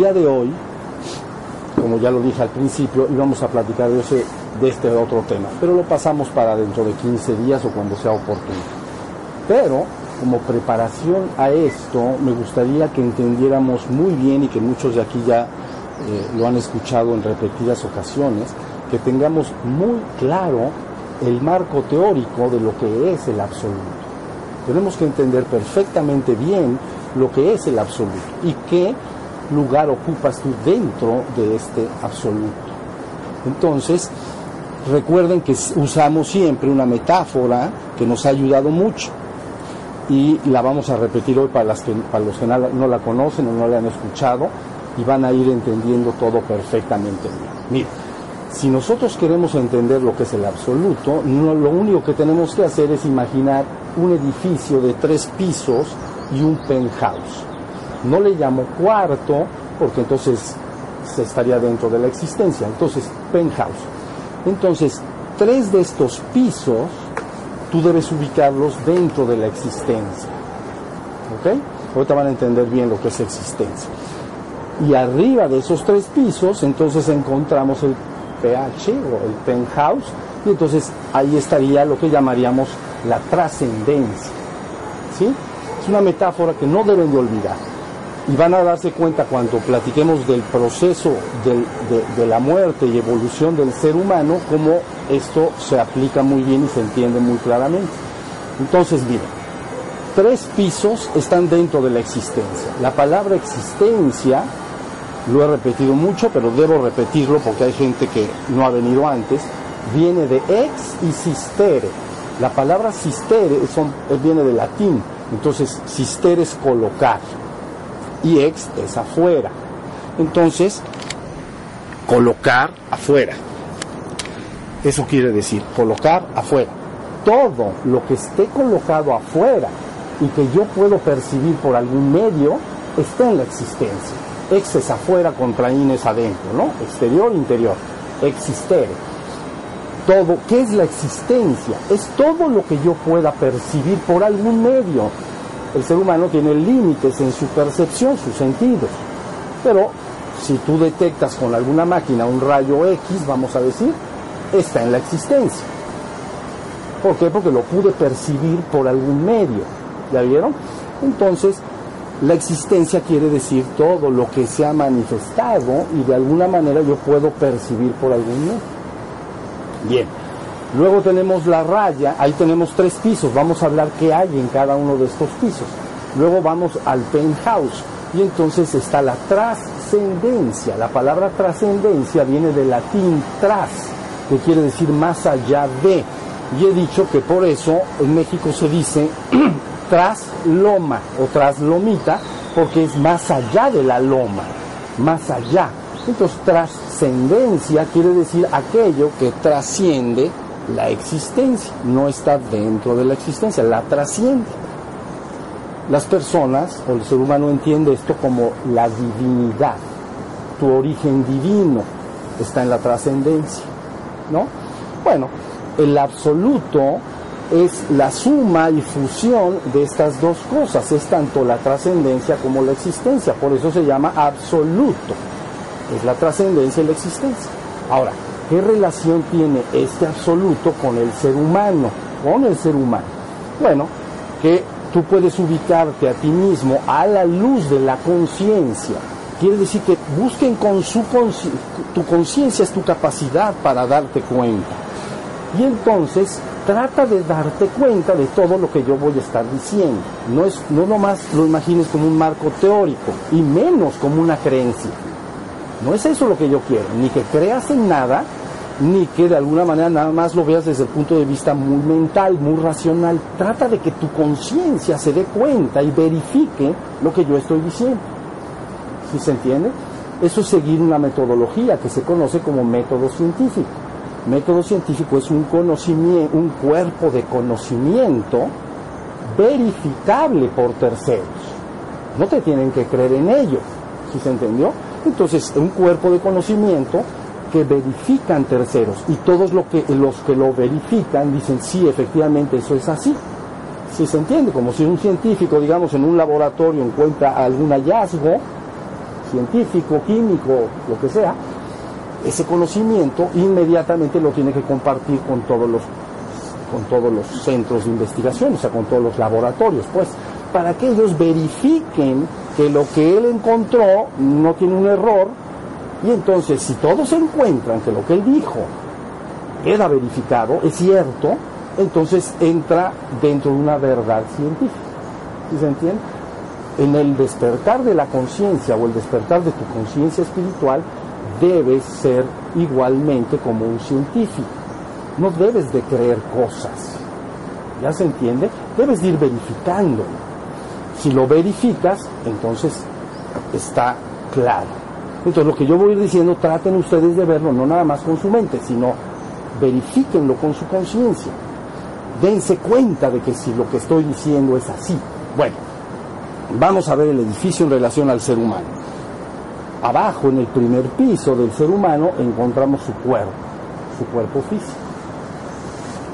día de hoy, como ya lo dije al principio, íbamos a platicar de, este otro tema, pero lo pasamos para dentro de 15 días o cuando sea oportuno. Pero como preparación a esto, me gustaría que entendiéramos muy bien y que muchos de aquí ya eh, lo han escuchado en repetidas ocasiones, que tengamos muy claro el marco teórico de lo que es el absoluto. Tenemos que entender perfectamente bien lo que es el absoluto y qué lugar ocupas tú dentro de este absoluto. Entonces, recuerden que usamos siempre una metáfora que nos ha ayudado mucho y la vamos a repetir hoy para, las que, para los que no la conocen o no la han escuchado y van a ir entendiendo todo perfectamente. Mira, si nosotros queremos entender lo que es el absoluto, lo único que tenemos que hacer es imaginar un edificio de tres pisos y un penthouse. No le llamo cuarto porque entonces se estaría dentro de la existencia. Entonces, penthouse. Entonces, tres de estos pisos tú debes ubicarlos dentro de la existencia. ¿Ok? Ahorita van a entender bien lo que es existencia. Y arriba de esos tres pisos, entonces encontramos el PH o el penthouse, y entonces ahí estaría lo que llamaríamos la trascendencia. ¿Sí? Es una metáfora que no deben de olvidar. Y van a darse cuenta cuando platiquemos del proceso de, la muerte y evolución del ser humano, cómo esto se aplica muy bien y se entiende muy claramente. Entonces, miren, tres pisos están dentro de la existencia. La palabra existencia, lo he repetido mucho, pero debo repetirlo porque hay gente que no ha venido antes, viene de ex y sistere. La palabra sistere viene de latín, entonces sistere es colocar y ex es afuera. Entonces, colocar afuera. Eso quiere decir, colocar afuera. Todo lo que esté colocado afuera y que yo puedo percibir por algún medio, está en la existencia. Ex es afuera, contra in es adentro, ¿no? Exterior, interior. Existere. Todo, ¿qué es la existencia? Es todo lo que yo pueda percibir por algún medio el ser humano tiene límites en su percepción, sus sentidos. Pero si tú detectas con alguna máquina un rayo X, vamos a decir, está en la existencia. ¿Por qué? Porque lo pude percibir por algún medio. ¿Ya vieron? Entonces, la existencia quiere decir todo lo que se ha manifestado y de alguna manera yo puedo percibir por algún medio. Bien. Luego tenemos la raya, ahí tenemos tres pisos, vamos a hablar qué hay en cada uno de estos pisos. Luego vamos al penthouse y entonces está la trascendencia. La palabra trascendencia viene del latín tras, que quiere decir más allá de. Y he dicho que por eso en México se dice tras loma o tras lomita, porque es más allá de la loma, más allá. Entonces trascendencia quiere decir aquello que trasciende la existencia, no está dentro de la existencia, la trasciende. Las personas o el ser humano entiende esto como la divinidad, tu origen divino está en la trascendencia, ¿no? Bueno, el absoluto es la suma y fusión de estas dos cosas, es tanto la trascendencia como la existencia, por eso se llama absoluto, es la trascendencia y la existencia. Ahora, ¿Qué relación tiene este absoluto con el ser humano? Con el ser humano. Bueno, que tú puedes ubicarte a ti mismo a la luz de la conciencia. Quiere decir que busquen con su tu conciencia es tu capacidad para darte cuenta. Y entonces trata de darte cuenta de todo lo que yo voy a estar diciendo. No es no nomás lo imagines como un marco teórico y menos como una creencia. No es eso lo que yo quiero, ni que creas en nada, ni que de alguna manera nada más lo veas desde el punto de vista muy mental, muy racional. Trata de que tu conciencia se dé cuenta y verifique lo que yo estoy diciendo. ¿Sí se entiende? Eso es seguir una metodología que se conoce como método científico. Método científico es un un cuerpo de conocimiento verificable por terceros. No te tienen que creer en ello. ¿Sí se entendió? Entonces, un cuerpo de conocimiento que verifican terceros y todos lo que, los que lo verifican dicen, sí, efectivamente eso es así. Si se entiende, como si un científico, digamos, en un laboratorio encuentra algún hallazgo, científico, químico, lo que sea, ese conocimiento inmediatamente lo tiene que compartir con todos los con todos los centros de investigación, o sea, con todos los laboratorios, pues, para que ellos verifiquen que lo que él encontró no tiene un error, y entonces si todos encuentran que lo que él dijo queda verificado, es cierto, entonces entra dentro de una verdad científica. ¿Sí se entiende? En el despertar de la conciencia o el despertar de tu conciencia espiritual, debes ser igualmente como un científico. No debes de creer cosas. ¿Ya se entiende? Debes de ir verificando. Si lo verificas, entonces está claro. Entonces lo que yo voy a ir diciendo, traten ustedes de verlo no nada más con su mente, sino verifíquenlo con su conciencia. Dense cuenta de que si lo que estoy diciendo es así. Bueno, vamos a ver el edificio en relación al ser humano. Abajo, en el primer piso del ser humano, encontramos su cuerpo, su cuerpo físico.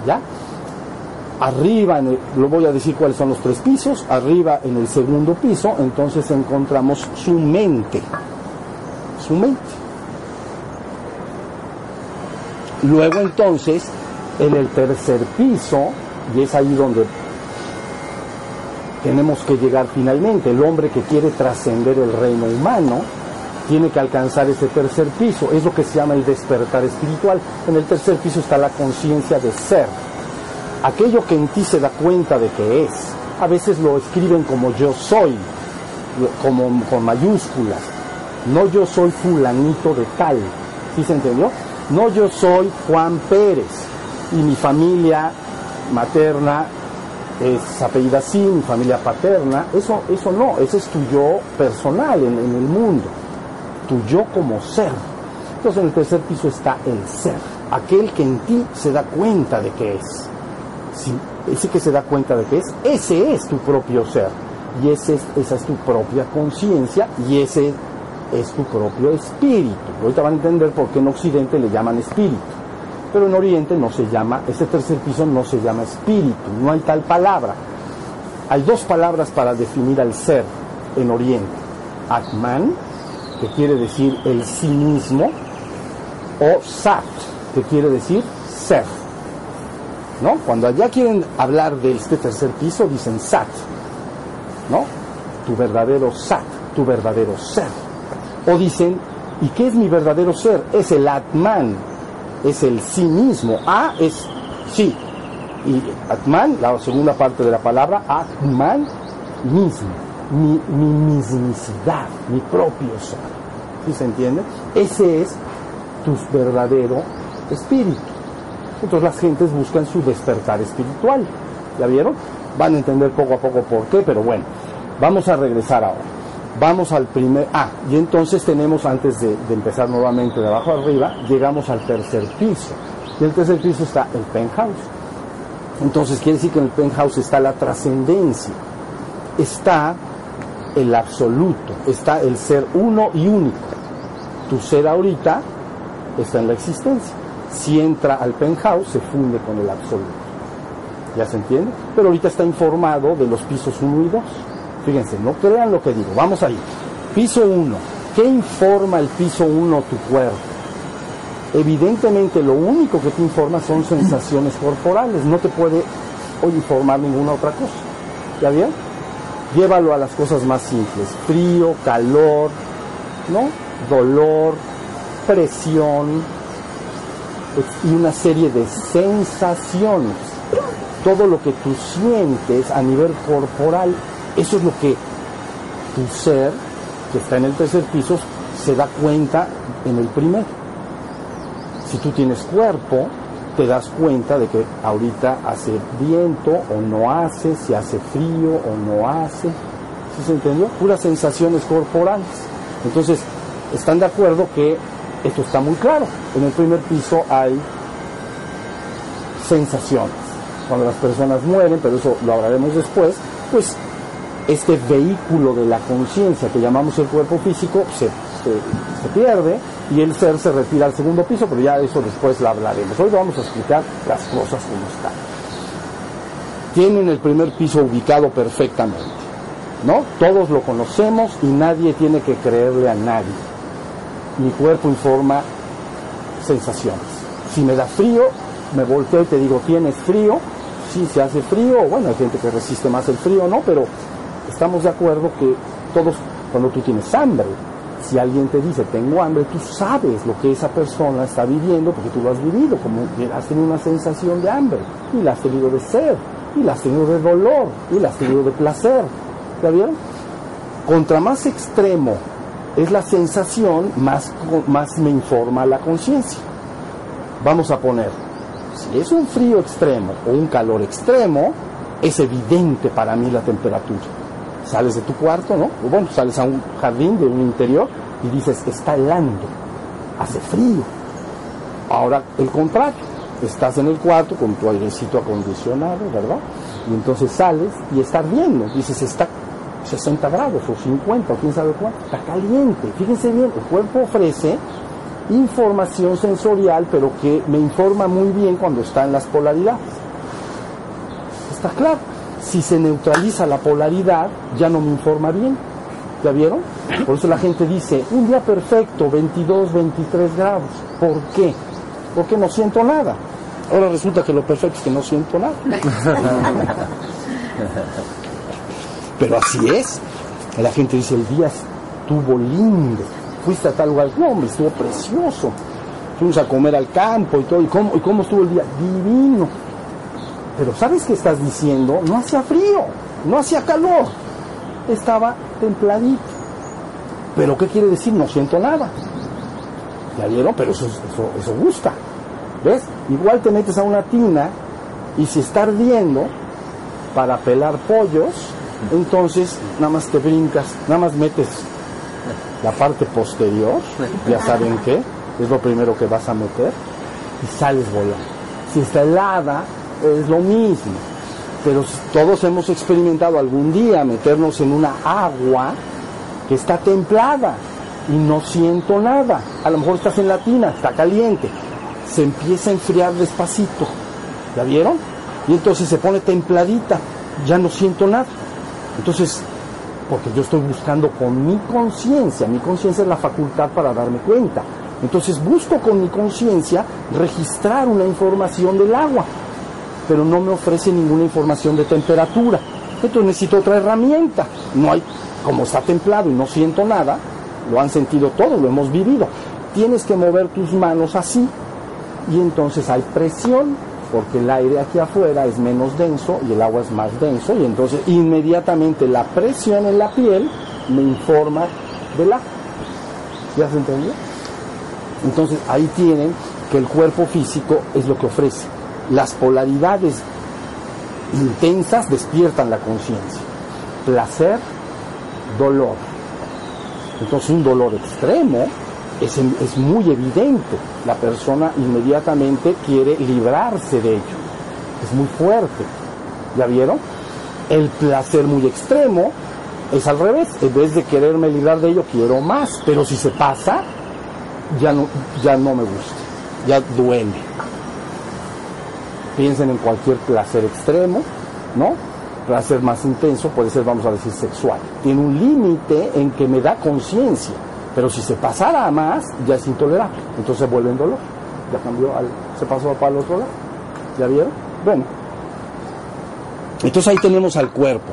¿Ya? Arriba, lo voy a decir cuáles son los tres pisos, arriba en el segundo piso, entonces encontramos su mente, su mente. Luego entonces, en el tercer piso, y es ahí donde tenemos que llegar finalmente, el hombre que quiere trascender el reino humano, tiene que alcanzar ese tercer piso, es lo que se llama el despertar espiritual. En el tercer piso está la conciencia de ser, aquello que en ti se da cuenta de que es. A veces lo escriben como yo soy, como con mayúsculas. No yo soy fulanito de tal. ¿Sí se entendió? No yo soy Juan Pérez y mi familia materna es apellida así, mi familia paterna. Eso, eso no, ese es tu yo personal en, el mundo tu yo como ser. Entonces en el tercer piso está el ser, aquel que en ti se da cuenta de que es. Si, ese que se da cuenta de que es, ese es tu propio ser. Y ese es, esa es tu propia conciencia y ese es tu propio espíritu. Ahorita van a entender por qué en Occidente le llaman espíritu. Pero en Oriente no se llama, este tercer piso no se llama espíritu, no hay tal palabra. Hay dos palabras para definir al ser en Oriente. Atman, que quiere decir el sí mismo, o Sat, que quiere decir ser. ¿No? Cuando allá quieren hablar de este tercer piso, dicen Sat, ¿no? Tu verdadero Sat, tu verdadero ser. O dicen, ¿y qué es mi verdadero ser? Es el Atman, es el sí mismo. A es sí. Y Atman, la segunda parte de la palabra, Atman mismo mi, mi mismicidad, mi propio ser. ¿Sí se entiende? Ese es tu verdadero espíritu. Entonces las gentes buscan su despertar espiritual. ¿Ya vieron? Van a entender poco a poco por qué, pero bueno, vamos a regresar ahora. Vamos al primer... Ah, y entonces tenemos, antes de, empezar nuevamente de abajo arriba, llegamos al tercer piso. Y el tercer piso está el penthouse. Entonces quiere decir que en el penthouse está la trascendencia. Está el absoluto, está el ser uno y único. Tu ser ahorita está en la existencia. Si entra al penthouse, se funde con el absoluto. ¿Ya se entiende? Pero ahorita está informado de los pisos 1 y 2. Fíjense, no crean lo que digo. Vamos ahí. Piso 1. ¿Qué informa el piso 1 tu cuerpo? Evidentemente lo único que te informa son sensaciones corporales. No te puede informar ninguna otra cosa. ¿Ya bien? llévalo a las cosas más simples, frío, calor, ¿no? Dolor, presión y una serie de sensaciones. Todo lo que tú sientes a nivel corporal, eso es lo que tu ser, que está en el tercer piso, se da cuenta en el primero. Si tú tienes cuerpo, te das cuenta de que ahorita hace viento o no hace, si hace frío o no hace. ¿Sí se entendió? Puras sensaciones corporales. Entonces, están de acuerdo que esto está muy claro. En el primer piso hay sensaciones. Cuando las personas mueren, pero eso lo hablaremos después, pues este vehículo de la conciencia que llamamos el cuerpo físico se, se pierde y el ser se retira al segundo piso, pero ya eso después lo hablaremos. Hoy vamos a explicar las cosas como están. Tienen el primer piso ubicado perfectamente. ¿no? Todos lo conocemos y nadie tiene que creerle a nadie. Mi cuerpo informa sensaciones. Si me da frío, me volteo y te digo, ¿tienes frío? Sí, se hace frío, bueno, hay gente que resiste más el frío, ¿no? Pero estamos de acuerdo que todos, cuando tú tienes hambre, si alguien te dice tengo hambre, tú sabes lo que esa persona está viviendo porque tú lo has vivido, como has tenido una sensación de hambre, y la has tenido de sed, y la has tenido de dolor, y la has tenido de placer. ¿Está bien? Contra más extremo es la sensación, más, más me informa la conciencia. Vamos a poner, si es un frío extremo o un calor extremo, es evidente para mí la temperatura sales de tu cuarto, ¿no? O bueno, sales a un jardín de un interior y dices, está helando, hace frío. Ahora el contrario, estás en el cuarto con tu airecito acondicionado, ¿verdad? Y entonces sales y está ardiendo, dices, está 60 grados o 50 o quién sabe cuánto, está caliente. Fíjense bien, el cuerpo ofrece información sensorial, pero que me informa muy bien cuando está en las polaridades. ¿Está claro? Si se neutraliza la polaridad, ya no me informa bien. ¿Ya vieron? Por eso la gente dice, un día perfecto, 22, 23 grados. ¿Por qué? Porque no siento nada. Ahora resulta que lo perfecto es que no siento nada. Pero así es. La gente dice, el día estuvo lindo. Fuiste a tal lugar. No, hombre, estuvo precioso. Fuimos a comer al campo y todo. ¿Y cómo, y cómo estuvo el día? Divino pero ¿sabes qué estás diciendo? No hacía frío, no hacía calor, estaba templadito. Pero ¿qué quiere decir? No siento nada. ¿Ya vieron? Pero eso, eso, eso gusta. ¿Ves? Igual te metes a una tina y si está ardiendo para pelar pollos, entonces nada más te brincas, nada más metes la parte posterior, ya saben qué, es lo primero que vas a meter, y sales volando. Si está helada, es lo mismo. Pero todos hemos experimentado algún día meternos en una agua que está templada y no siento nada. A lo mejor estás en la tina, está caliente. Se empieza a enfriar despacito. ¿Ya vieron? Y entonces se pone templadita. Ya no siento nada. Entonces, porque yo estoy buscando con mi conciencia. Mi conciencia es la facultad para darme cuenta. Entonces busco con mi conciencia registrar una información del agua pero no me ofrece ninguna información de temperatura. Entonces necesito otra herramienta. No hay, como está templado y no siento nada, lo han sentido todo, lo hemos vivido. Tienes que mover tus manos así y entonces hay presión porque el aire aquí afuera es menos denso y el agua es más denso y entonces inmediatamente la presión en la piel me informa del agua. ¿Ya se entendió? Entonces ahí tienen que el cuerpo físico es lo que ofrece las polaridades intensas despiertan la conciencia. Placer, dolor. Entonces un dolor extremo es, es, muy evidente. La persona inmediatamente quiere librarse de ello. Es muy fuerte. ¿Ya vieron? El placer muy extremo es al revés. En vez de quererme librar de ello, quiero más. Pero si se pasa, ya no, ya no me gusta. Ya duele piensen en cualquier placer extremo, ¿no? Placer más intenso puede ser, vamos a decir, sexual. Tiene un límite en que me da conciencia, pero si se pasara a más, ya es intolerable. Entonces vuelve en dolor. Ya cambió, al, se pasó para el otro lado. ¿Ya vieron? Bueno. Entonces ahí tenemos al cuerpo.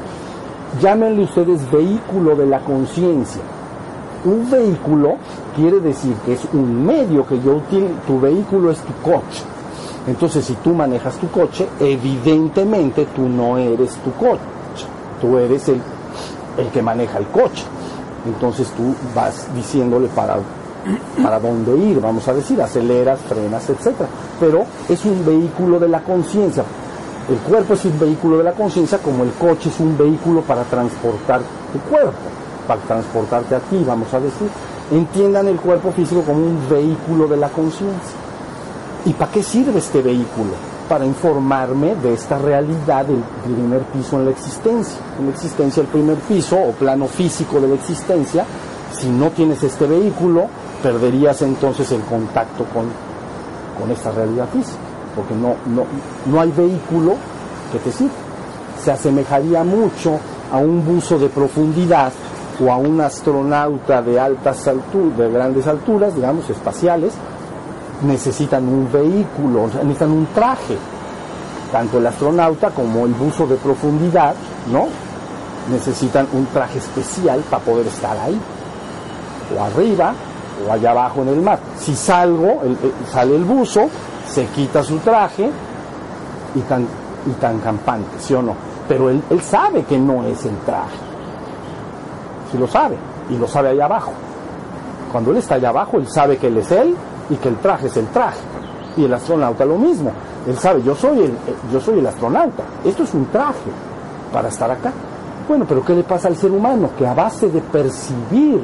Llámenle ustedes vehículo de la conciencia. Un vehículo quiere decir que es un medio que yo utilizo. Tu vehículo es tu coche entonces, si tú manejas tu coche, evidentemente tú no eres tu coche, tú eres el, el que maneja el coche. Entonces tú vas diciéndole para, para dónde ir, vamos a decir, aceleras, frenas, etc. Pero es un vehículo de la conciencia. El cuerpo es un vehículo de la conciencia como el coche es un vehículo para transportar tu cuerpo, para transportarte a ti, vamos a decir. Entiendan el cuerpo físico como un vehículo de la conciencia. ¿Y para qué sirve este vehículo? Para informarme de esta realidad del primer piso en la existencia. En la existencia, el primer piso o plano físico de la existencia, si no tienes este vehículo, perderías entonces el contacto con, con esta realidad física, porque no, no, no hay vehículo que te sirva. Se asemejaría mucho a un buzo de profundidad o a un astronauta de altas alturas, de grandes alturas, digamos, espaciales, necesitan un vehículo, necesitan un traje. Tanto el astronauta como el buzo de profundidad, ¿no? Necesitan un traje especial para poder estar ahí. O arriba o allá abajo en el mar. Si salgo, sale el buzo, se quita su traje y tan, y tan campante, ¿sí o no? Pero él, él sabe que no es el traje. Sí lo sabe, y lo sabe allá abajo. Cuando él está allá abajo, él sabe que él es él y que el traje es el traje. Y el astronauta lo mismo. Él sabe, yo soy el, yo soy el astronauta. Esto es un traje para estar acá. Bueno, pero ¿qué le pasa al ser humano? Que a base de percibir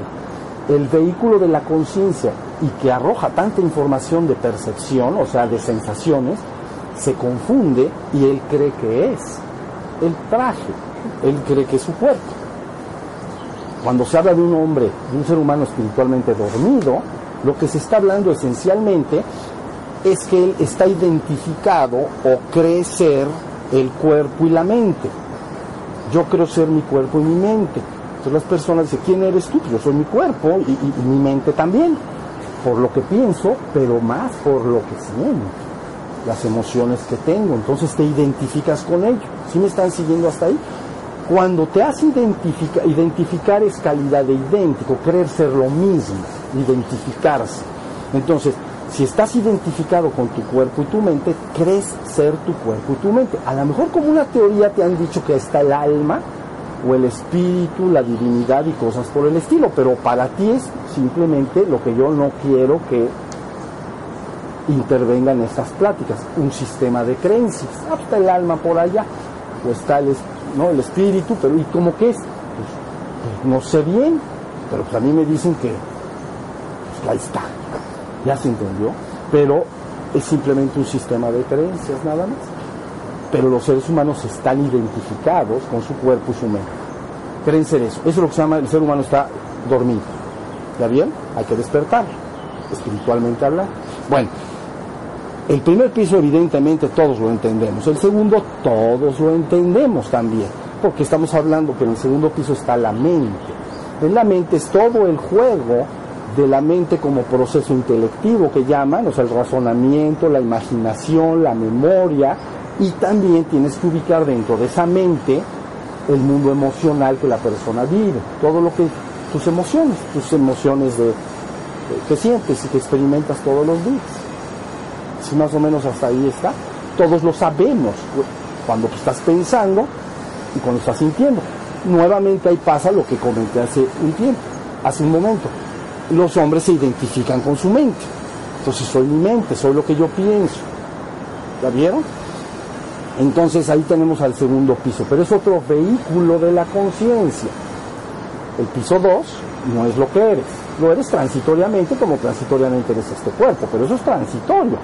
el vehículo de la conciencia y que arroja tanta información de percepción, o sea, de sensaciones, se confunde y él cree que es el traje, él cree que es su cuerpo. Cuando se habla de un hombre, de un ser humano espiritualmente dormido, lo que se está hablando esencialmente es que él está identificado o cree ser el cuerpo y la mente. Yo creo ser mi cuerpo y mi mente. Entonces las personas dicen, ¿quién eres tú? Yo soy mi cuerpo y, mi mente también. Por lo que pienso, pero más por lo que siento. Las emociones que tengo. Entonces te identificas con ello. ¿Sí me están siguiendo hasta ahí? Cuando te hace identificar es calidad de idéntico, creer ser lo mismo, identificarse. Entonces, si estás identificado con tu cuerpo y tu mente, crees ser tu cuerpo y tu mente. A lo mejor como una teoría te han dicho que está el alma o el espíritu, la divinidad y cosas por el estilo, pero para ti es simplemente lo que yo no quiero que intervenga en estas pláticas, un sistema de creencias. Ah, está el alma por allá, o está el, ¿no? el espíritu, pero ¿y cómo que es? Pues, pues, no sé bien, pero pues a mí me dicen que pues, ahí está, ya se entendió, pero es simplemente un sistema de creencias nada más. Pero los seres humanos están identificados con su cuerpo y su mente. Creen ser eso. Eso es lo que se llama el ser humano está dormido. ¿Ya bien? Hay que despertar, espiritualmente hablando. Bueno, el primer piso evidentemente todos lo entendemos, el segundo todos lo entendemos también, porque estamos hablando que en el segundo piso está la mente. En la mente es todo el juego de la mente como proceso intelectivo que llaman, o sea, el razonamiento, la imaginación, la memoria, y también tienes que ubicar dentro de esa mente el mundo emocional que la persona vive, todo lo que, tus emociones, tus emociones de, que sientes y que experimentas todos los días. Si más o menos hasta ahí está, todos lo sabemos cuando estás pensando y cuando estás sintiendo. Nuevamente ahí pasa lo que comenté hace un tiempo, hace un momento. Los hombres se identifican con su mente. Entonces soy mi mente, soy lo que yo pienso. ¿Ya vieron? Entonces ahí tenemos al segundo piso, pero es otro vehículo de la conciencia. El piso 2 no es lo que eres, lo eres transitoriamente como transitoriamente eres este cuerpo, pero eso es transitorio.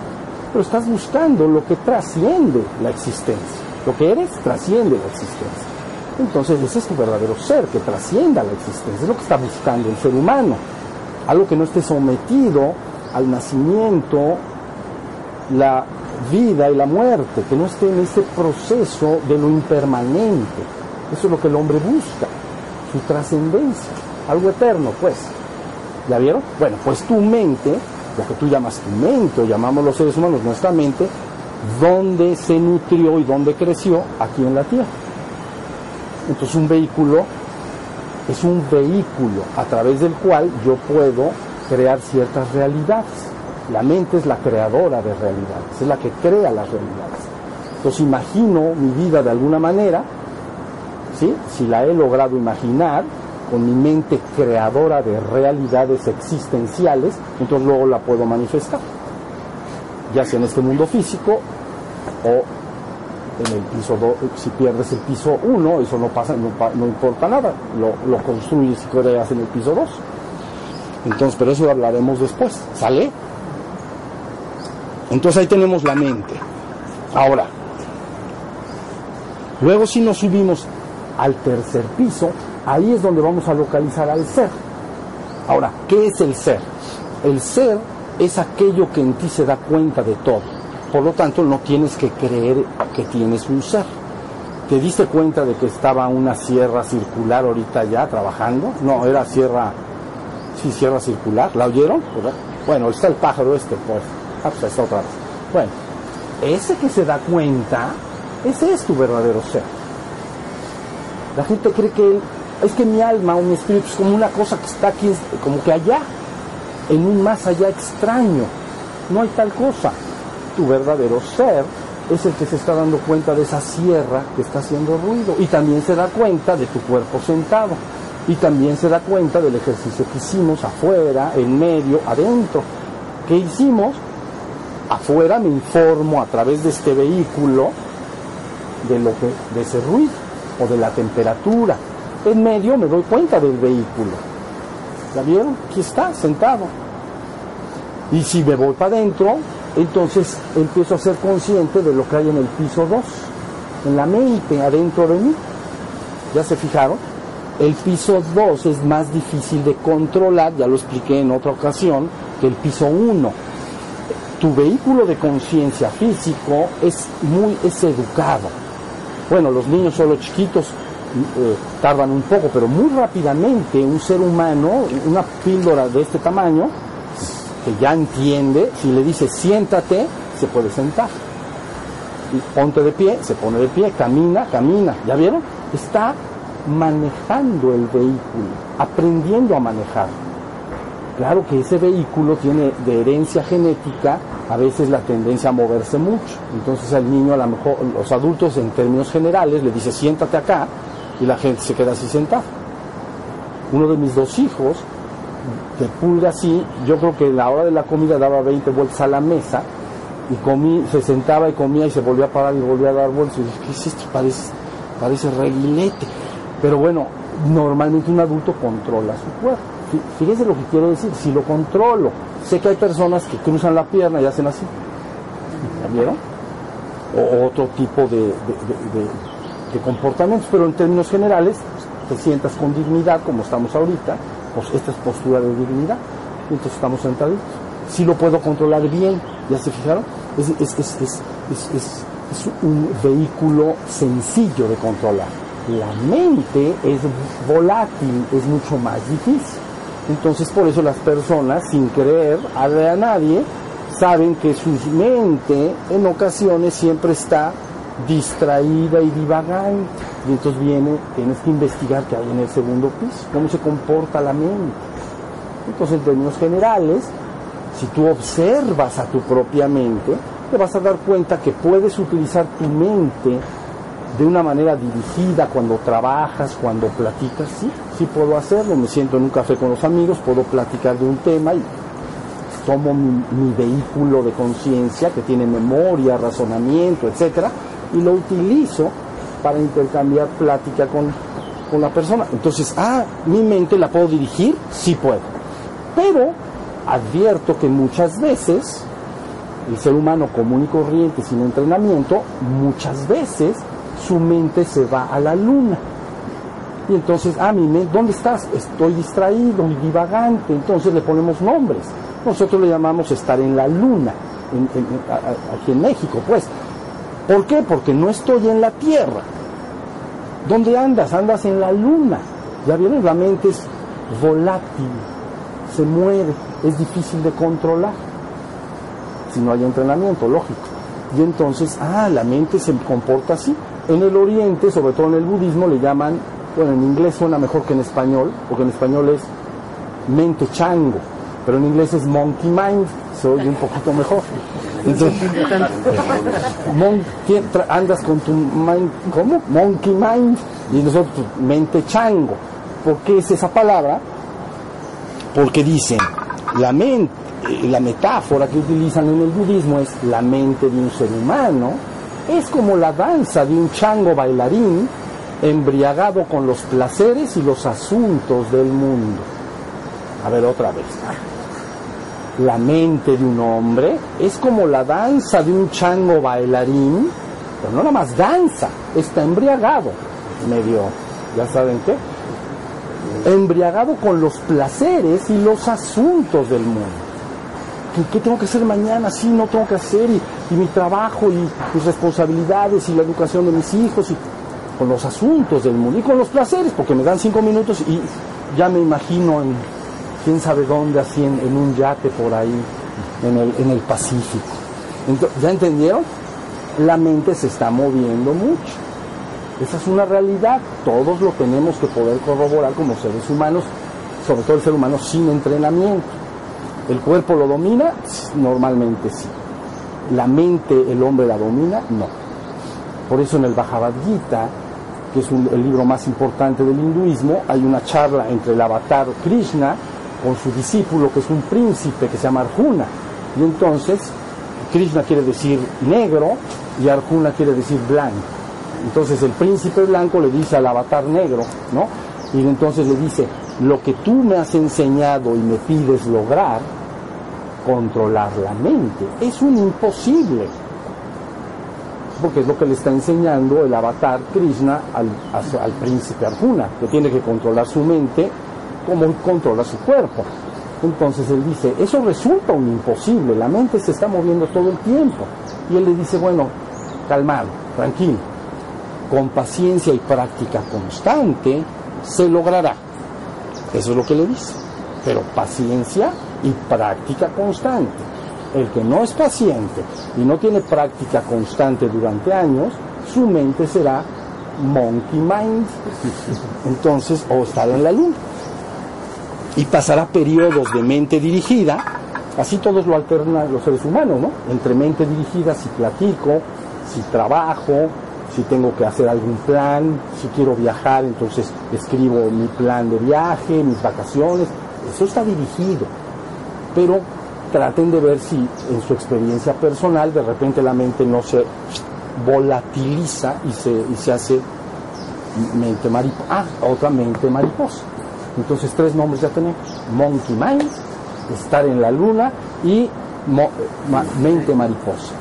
Pero estás buscando lo que trasciende la existencia. Lo que eres trasciende la existencia. Entonces ese es tu verdadero ser, que trascienda la existencia. Es lo que está buscando el ser humano. Algo que no esté sometido al nacimiento, la vida y la muerte, que no esté en ese proceso de lo impermanente. Eso es lo que el hombre busca, su trascendencia, algo eterno, pues. ¿Ya vieron? Bueno, pues tu mente, lo que tú llamas tu mente, o llamamos los seres humanos nuestra mente, ¿dónde se nutrió y dónde creció? Aquí en la Tierra. Entonces un vehículo es un vehículo a través del cual yo puedo crear ciertas realidades. La mente es la creadora de realidades, es la que crea las realidades. Entonces imagino mi vida de alguna manera, ¿sí? si la he logrado imaginar con mi mente creadora de realidades existenciales, entonces luego la puedo manifestar, ya sea en este mundo físico o en el piso 2, si pierdes el piso 1, eso no pasa, no, importa nada, lo, lo, construyes y creas en el piso 2. Entonces, pero eso hablaremos después, ¿sale? Entonces ahí tenemos la mente. Ahora, luego si nos subimos al tercer piso, ahí es donde vamos a localizar al ser. Ahora, ¿qué es el ser? El ser es aquello que en ti se da cuenta de todo. Por lo tanto, no tienes que creer que tienes un ser. ¿Te diste cuenta de que estaba una sierra circular ahorita ya trabajando? No, era sierra, sí, sierra circular. ¿La oyeron? Bueno, está el pájaro este, pues. Ah, pues está otra vez. Bueno, ese que se da cuenta, ese es tu verdadero ser. La gente cree que es que mi alma o mi espíritu es como una cosa que está aquí, como que allá, en un más allá extraño. No hay tal cosa. Tu verdadero ser es el que se está dando cuenta de esa sierra que está haciendo ruido y también se da cuenta de tu cuerpo sentado y también se da cuenta del ejercicio que hicimos afuera, en medio, adentro. ¿Qué hicimos? Afuera me informo a través de este vehículo de lo que de ese ruido o de la temperatura. En medio me doy cuenta del vehículo. ¿Ya vieron? Aquí está, sentado. Y si me voy para adentro, entonces empiezo a ser consciente de lo que hay en el piso 2, en la mente, adentro de mí. ¿Ya se fijaron? El piso 2 es más difícil de controlar, ya lo expliqué en otra ocasión, que el piso 1. Tu vehículo de conciencia físico es muy es educado. Bueno, los niños solo chiquitos eh, tardan un poco, pero muy rápidamente un ser humano, una píldora de este tamaño, que ya entiende, si le dice siéntate, se puede sentar. Y ponte de pie, se pone de pie, camina, camina. ¿Ya vieron? Está manejando el vehículo, aprendiendo a manejar. Claro que ese vehículo tiene de herencia genética a veces la tendencia a moverse mucho. Entonces al niño, a lo mejor, los adultos en términos generales le dice siéntate acá y la gente se queda así sentada. Uno de mis dos hijos que pulga así, yo creo que a la hora de la comida daba 20 vueltas a la mesa y comí, se sentaba y comía y se volvía a parar y volvía a dar vueltas. Y dije, ¿qué es esto? Parece, parece. Pero bueno, normalmente un adulto controla su cuerpo. Fíjese lo que quiero decir, si lo controlo, sé que hay personas que cruzan la pierna y hacen así. ¿Ya vieron? O otro tipo de, de comportamientos, pero en términos generales, te sientas con dignidad, como estamos ahorita, esta es postura de dignidad. Entonces estamos sentaditos. Si lo puedo controlar bien, ¿ya se fijaron? Es, un vehículo sencillo de controlar. La mente es volátil, es mucho más difícil. Entonces por eso las personas, sin creer a nadie, saben que su mente en ocasiones siempre está distraída y divagante. Y entonces viene, tienes que investigar qué hay en el segundo piso, cómo se comporta la mente. Entonces, en términos generales, si tú observas a tu propia mente, te vas a dar cuenta que puedes utilizar tu mente de una manera dirigida cuando trabajas, cuando platicas. Sí, sí puedo hacerlo. Me siento en un café con los amigos, puedo platicar de un tema y tomo mi, mi vehículo de conciencia que tiene memoria, razonamiento, etcétera, y lo utilizo para intercambiar plática con, la persona. Entonces, ah, mi mente la puedo dirigir, sí puedo. Pero advierto que muchas veces el ser humano común y corriente sin entrenamiento, muchas veces su mente se va a la luna. Y entonces, ah, mi mente, ¿dónde estás? Estoy distraído, divagante. Entonces le ponemos nombres. Nosotros le llamamos estar en la luna, aquí en México, pues. ¿Por qué? Porque no estoy en la Tierra. ¿Dónde andas? Andas en la luna. Ya vieron, la mente es volátil, se mueve, es difícil de controlar. Si no hay entrenamiento, lógico. Y entonces, ah, la mente se comporta así. En el oriente, sobre todo en el budismo, le llaman, bueno, en inglés suena mejor que en español, porque en español es mente chango, pero en inglés es monkey mind, se oye un poquito mejor. Entonces, andas con tu mind, ¿cómo? Monkey mind y nosotros mente chango. ¿Por qué es esa palabra? Porque dicen, la mente, eh, la metáfora que utilizan en el budismo es la mente de un ser humano, es como la danza de un chango bailarín embriagado con los placeres y los asuntos del mundo. A ver otra vez la mente de un hombre es como la danza de un chango bailarín, pero no nada más danza, está embriagado, medio, ¿ya saben qué? Embriagado con los placeres y los asuntos del mundo. ¿Qué, tengo que hacer mañana? Sí, no tengo que hacer, y, mi trabajo, y mis responsabilidades, y la educación de mis hijos, y con los asuntos del mundo y con los placeres, porque me dan cinco minutos y ya me imagino en quién sabe dónde, así en, un yate por ahí, en el, en el Pacífico. ¿Ya entendieron? La mente se está moviendo mucho. Esa es una realidad, todos lo tenemos que poder corroborar como seres humanos, sobre todo el ser humano sin entrenamiento. ¿El cuerpo lo domina? Normalmente sí. ¿La mente el hombre la domina? No. Por eso en el Bhagavad Gita, que es el libro más importante del hinduismo, hay una charla entre el avatar Krishna con su discípulo, que es un príncipe que se llama Arjuna. Y entonces, Krishna quiere decir negro y Arjuna quiere decir blanco. Entonces el príncipe blanco le dice al avatar negro, ¿no? Y entonces le dice, lo que tú me has enseñado y me pides lograr, controlar la mente, es un imposible. Porque es lo que le está enseñando el avatar Krishna al, al príncipe Arjuna, que tiene que controlar su mente como controla su cuerpo. Entonces él dice, eso resulta un imposible, la mente se está moviendo todo el tiempo. Y él le dice, bueno, calmado, tranquilo, con paciencia y práctica constante, se logrará. Eso es lo que le dice. Pero paciencia y práctica constante. El que no es paciente y no tiene práctica constante durante años, su mente será monkey mind. Entonces, o estar en la luna. Y pasará periodos de mente dirigida, así todos lo alternan los seres humanos, ¿no? Entre mente dirigida, si platico, si trabajo, si tengo que hacer algún plan, si quiero viajar, entonces escribo mi plan de viaje, mis vacaciones, eso está dirigido. Pero traten de ver si en su experiencia personal de repente la mente no se volatiliza y se, y se hace mente mariposa. Ah, otra mente mariposa. Entonces tres nombres ya tenemos. Monkey Mind, estar en la luna y mente mariposa.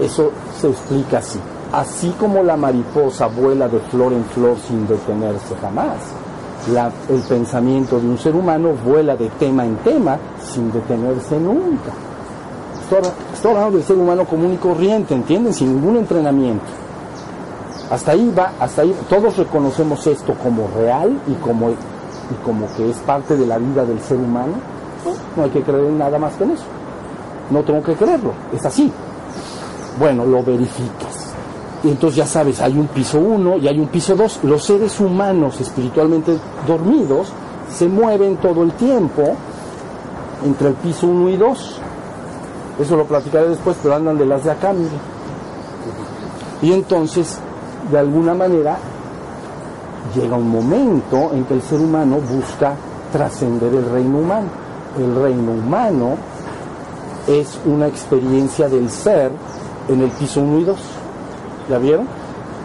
Eso se explica así así como la mariposa vuela de flor en flor sin detenerse jamás, el pensamiento de un ser humano vuela de tema en tema sin detenerse nunca. Estoy, hablando del ser humano común y corriente, ¿entienden? Sin ningún entrenamiento. Hasta ahí va, hasta ahí todos reconocemos esto como real y como, y como que es parte de la vida del ser humano. no hay que creer en nada más que en eso. No tengo que creerlo, es así. Bueno, lo verificas y entonces ya sabes, hay un piso 1 y hay un piso 2. Los seres humanos espiritualmente dormidos se mueven todo el tiempo entre el piso 1 y 2. Eso lo platicaré después, pero andan de las de acá, mire. Y entonces, de alguna manera, llega un momento en que el ser humano busca trascender el reino humano. El reino humano es una experiencia del ser en el piso 1 y 2 ¿Ya vieron?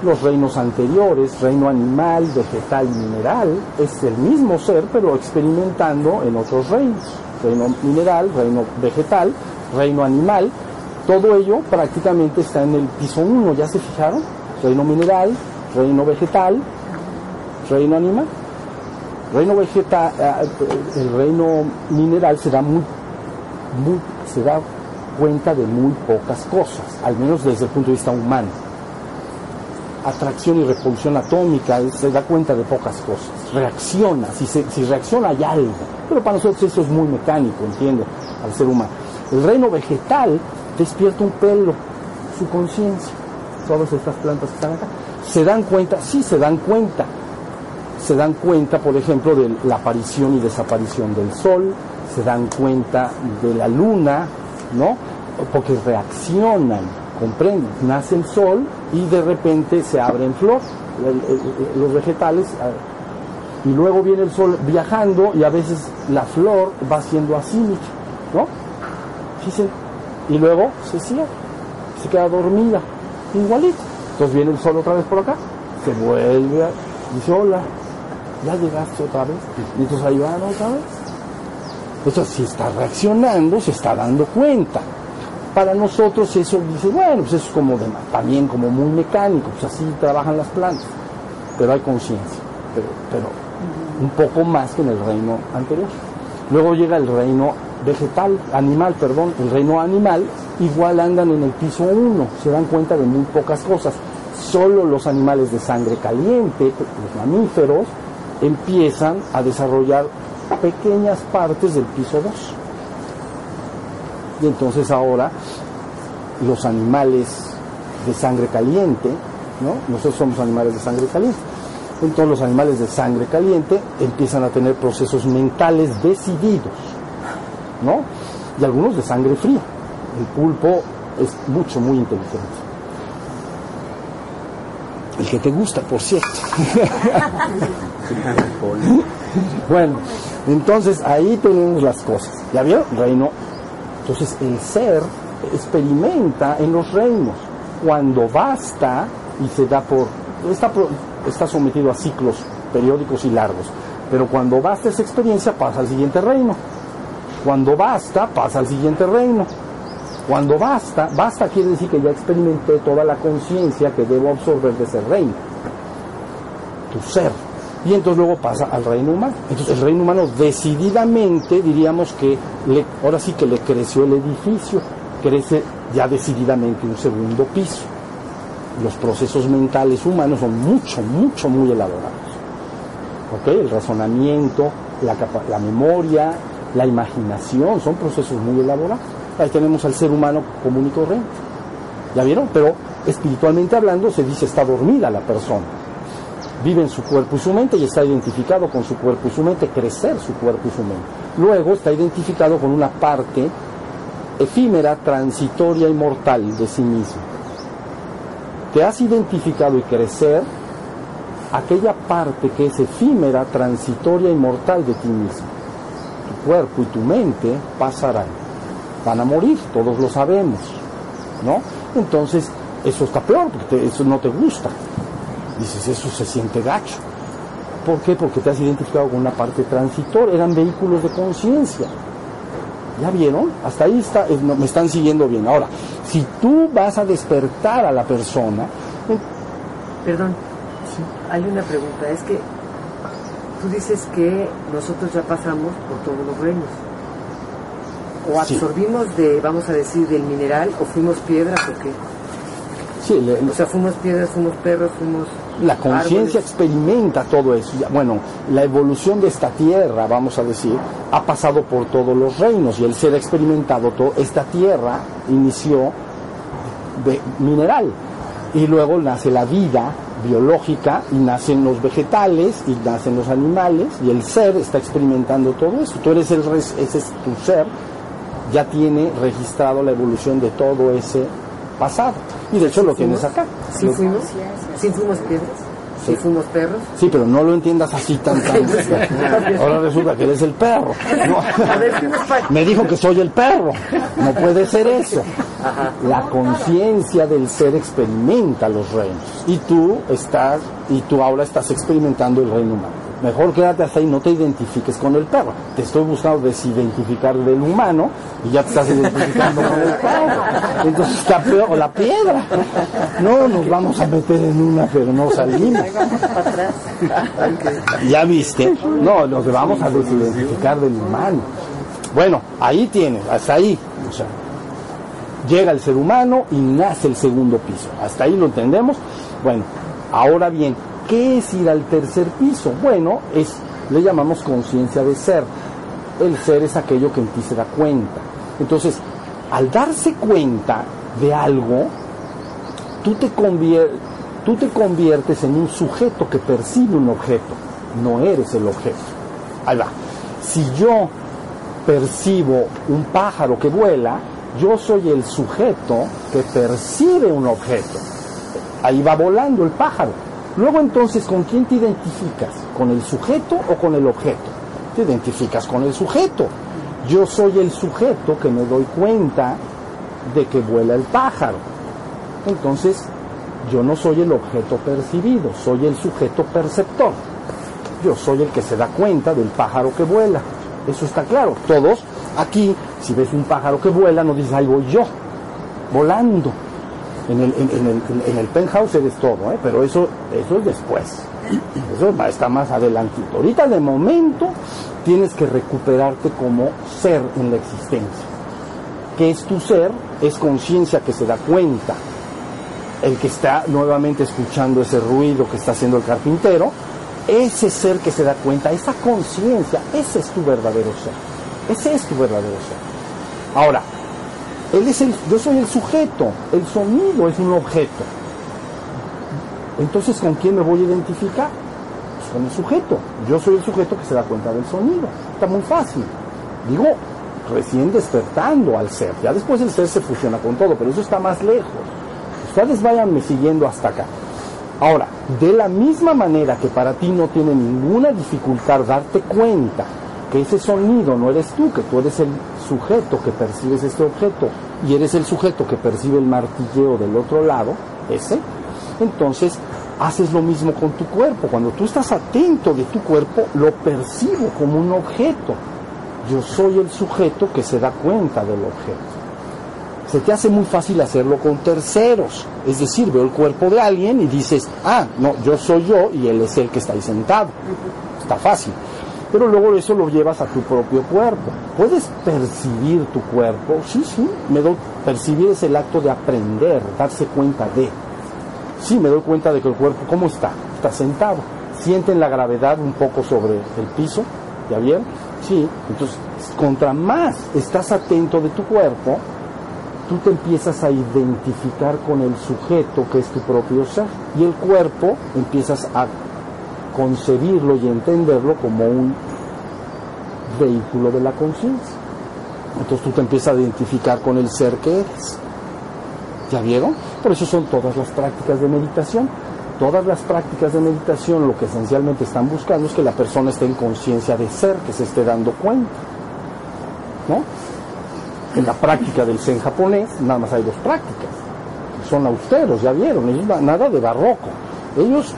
Los reinos anteriores, reino animal, vegetal mineral, es el mismo ser, pero experimentando en otros reinos. Reino mineral, reino vegetal, reino animal, todo ello prácticamente está en el piso 1, ¿ya se fijaron? Reino mineral, reino vegetal, reino animal. Reino vegetal, eh, el reino mineral se da muy, muy, se da cuenta de muy pocas cosas, al menos desde el punto de vista humano atracción y repulsión atómica, se da cuenta de pocas cosas, reacciona, si, si reacciona hay algo, pero para nosotros eso es muy mecánico, entiende, al ser humano. El reino vegetal despierta un pelo, su conciencia, todas estas plantas que están acá, se dan cuenta, sí se dan cuenta, se dan cuenta, por ejemplo, de la aparición y desaparición del sol, se dan cuenta de la luna, ¿no? Porque reaccionan comprenden, nace el sol y de repente se abre en flor los vegetales y luego viene el sol viajando y a veces la flor va siendo así, ¿no? y luego se cierra, se queda dormida, igualito. Entonces viene el sol otra vez por acá, se vuelve, dice hola, ya llegaste otra vez, y entonces ahí van otra vez. Entonces si está reaccionando, se está dando cuenta para nosotros eso dice, bueno, pues eso es como también como muy mecánico, pues así trabajan las plantas, pero hay conciencia, pero, un poco más que en el reino anterior. Luego llega el reino vegetal, animal, perdón, el reino animal, igual andan en el piso 1, se dan cuenta de muy pocas cosas. solo los animales de sangre caliente, los mamíferos, empiezan a desarrollar pequeñas partes del piso 2. Y entonces ahora los animales de sangre caliente, ¿no? Nosotros somos animales de sangre caliente. Entonces los animales de sangre caliente empiezan a tener procesos mentales decididos, ¿no? Y algunos de sangre fría. El pulpo es mucho, muy inteligente. El que te gusta, por cierto. bueno, entonces ahí tenemos las cosas. ¿Ya vieron? Reino. Entonces el ser experimenta en los reinos. Cuando basta y se da por... Está, está sometido a ciclos periódicos y largos. Pero cuando basta esa experiencia pasa al siguiente reino. Cuando basta pasa al siguiente reino. Cuando basta, basta quiere decir que ya experimenté toda la conciencia que debo absorber de ese reino. Tu ser. Y entonces luego pasa al reino humano. Entonces el reino humano decididamente diríamos que le, ahora sí que le creció el edificio, crece ya decididamente un segundo piso. Los procesos mentales humanos son mucho, mucho, muy elaborados. ¿Ok? El razonamiento, la, la memoria, la imaginación, son procesos muy elaborados. Ahí tenemos al ser humano común y corriente. ¿Ya vieron? Pero espiritualmente hablando se dice está dormida la persona. Vive en su cuerpo y su mente y está identificado con su cuerpo y su mente, crecer su cuerpo y su mente. Luego está identificado con una parte efímera, transitoria y mortal de sí mismo. Te has identificado y crecer aquella parte que es efímera, transitoria y mortal de ti mismo. Tu cuerpo y tu mente pasarán van a morir, todos lo sabemos, ¿no? Entonces, eso está peor, porque eso no te gusta. Dices, eso se siente gacho. ¿Por qué? Porque te has identificado con una parte transitoria, eran vehículos de conciencia. ¿Ya vieron? Hasta ahí está, me están siguiendo bien. Ahora, si tú vas a despertar a la persona... Perdón, hay una pregunta, es que tú dices que nosotros ya pasamos por todos los reinos o absorbimos de, vamos a decir, del mineral o fuimos piedras o qué? Sí, o sea, fuimos piedras, fuimos perros, fuimos... La conciencia experimenta todo eso. Bueno, la evolución de esta tierra, vamos a decir, ha pasado por todos los reinos y el ser ha experimentado todo. Esta tierra inició de mineral y luego nace la vida biológica y nacen los vegetales y nacen los animales y el ser está experimentando todo eso. Tú eres el ese es tu ser ya tiene registrado la evolución de todo ese pasado. Y de hecho lo tienes acá. ¿Sí fuimos? ¿Sí fuimos piedras? ¿Sí fuimos perros? Sí, pero no lo entiendas así tan tan. Ahora resulta que eres el perro. Me dijo que soy el perro. No puede ser eso. La conciencia del ser experimenta los reinos. Y tú estás, y tú ahora estás experimentando el reino humano. Mejor quédate hasta ahí, no te identifiques con el perro. Te estoy buscando desidentificar del humano y ya te estás identificando con el perro. Entonces está peor, la piedra. No, nos vamos a meter en una, pero no. Ya viste. No, nos vamos a desidentificar del humano. Bueno, ahí tienes, hasta ahí. O sea, llega el ser humano y nace el segundo piso. Hasta ahí lo entendemos. Bueno, ahora bien, ¿Qué es ir al tercer piso? Bueno, es, le llamamos conciencia de ser. El ser es aquello que en ti se da cuenta. Entonces, al darse cuenta de algo, tú te, tú te conviertes en un sujeto que percibe un objeto. No eres el objeto. Ahí va. Si yo percibo un pájaro que vuela, yo soy el sujeto que percibe un objeto. Ahí va volando el pájaro Luego entonces, ¿con quién te identificas? ¿Con el sujeto o con el objeto? Te identificas con el sujeto. Yo soy el sujeto que me doy cuenta de que vuela el pájaro. Entonces, yo no soy el objeto percibido, soy el sujeto perceptor. Yo soy el que se da cuenta del pájaro que vuela. Eso está claro. Todos aquí, si ves un pájaro que vuela, no dices, ahí voy yo, volando. En el, en, en el penthouse eres todo, ¿eh? pero eso, eso es después. Eso está más adelante. Ahorita de momento tienes que recuperarte como ser en la existencia. ¿Qué es tu ser? Es conciencia que se da cuenta el que está nuevamente escuchando ese ruido que está haciendo el carpintero, ese ser que se da cuenta, esa conciencia, ese es tu verdadero ser. Ese es tu verdadero ser. Ahora, él es el, yo soy el sujeto, el sonido es un objeto. Entonces, ¿con quién me voy a identificar? Pues con el sujeto. Yo soy el sujeto que se da cuenta del sonido. Está muy fácil. Digo, recién despertando al ser. Ya después el ser se fusiona con todo, pero eso está más lejos. Ustedes váyanme siguiendo hasta acá. Ahora, de la misma manera que para ti no tiene ninguna dificultad darte cuenta que ese sonido no eres tú, que tú eres el sujeto que percibes este objeto y eres el sujeto que percibe el martilleo del otro lado, ese, entonces haces lo mismo con tu cuerpo. Cuando tú estás atento de tu cuerpo, lo percibo como un objeto. Yo soy el sujeto que se da cuenta del objeto. Se te hace muy fácil hacerlo con terceros. Es decir, veo el cuerpo de alguien y dices, ah, no, yo soy yo y él es el que está ahí sentado. Está fácil. Pero luego eso lo llevas a tu propio cuerpo. Puedes percibir tu cuerpo. Sí, sí, me doy, percibir es el acto de aprender, darse cuenta de. Sí, me doy cuenta de que el cuerpo, ¿cómo está? Está sentado. Sienten la gravedad un poco sobre el piso, ¿ya bien? Sí, entonces, contra más estás atento de tu cuerpo, tú te empiezas a identificar con el sujeto que es tu propio ser y el cuerpo empiezas a concebirlo y entenderlo como un vehículo de la conciencia. Entonces tú te empiezas a identificar con el ser que eres. ¿Ya vieron? Por eso son todas las prácticas de meditación. Todas las prácticas de meditación lo que esencialmente están buscando es que la persona esté en conciencia de ser, que se esté dando cuenta. ¿No? En la práctica del Zen japonés nada más hay dos prácticas. Son austeros, ya vieron, ellos nada de barroco. Ellos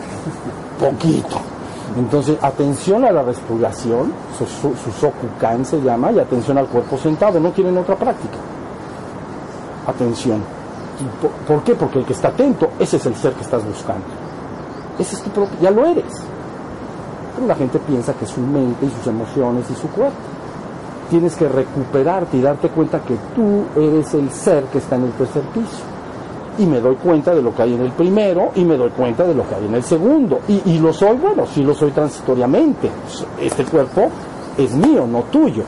poquito. Entonces, atención a la respiración, su, su, se llama, y atención al cuerpo sentado, no tienen otra práctica. Atención. ¿Por, qué? Porque el que está atento, ese es el ser que estás buscando. Ese es tu propio, ya lo eres. Pero la gente piensa que su mente y sus emociones y su cuerpo. Tienes que recuperarte y darte cuenta que tú eres el ser que está en el tercer piso y me doy cuenta de lo que hay en el primero y me doy cuenta de lo que hay en el segundo. Y, lo soy, bueno, sí lo soy transitoriamente. Este cuerpo es mío, no tuyo.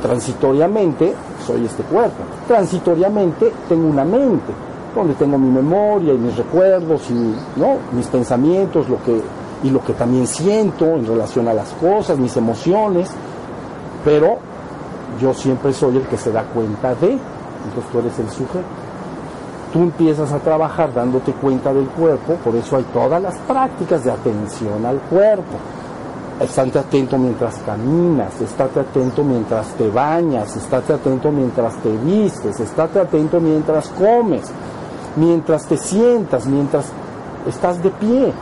Transitoriamente soy este cuerpo. Transitoriamente tengo una mente, donde tengo mi memoria y mis recuerdos y ¿no? mis pensamientos, lo que, y lo que también siento en relación a las cosas, mis emociones. Pero yo siempre soy el que se da cuenta de, entonces tú eres el sujeto tú empiezas a trabajar dándote cuenta del cuerpo, por eso hay todas las prácticas de atención al cuerpo. Estate atento mientras caminas, estate atento mientras te bañas, estate atento mientras te vistes, estate atento mientras comes, mientras te sientas, mientras estás de pie.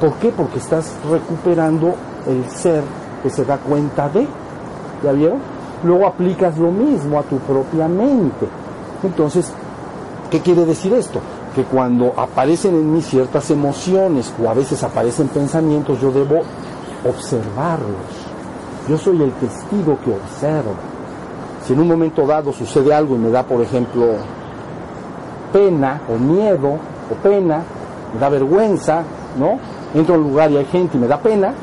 ¿Por qué? Porque estás recuperando el ser que se da cuenta de. ¿Ya vieron? Luego aplicas lo mismo a tu propia mente. Entonces, ¿Qué quiere decir esto? Que cuando aparecen en mí ciertas emociones o a veces aparecen pensamientos, yo debo observarlos. Yo soy el testigo que observa. Si en un momento dado sucede algo y me da, por ejemplo, pena o miedo o pena, me da vergüenza, ¿no? Entro a un lugar y hay gente y me da pena,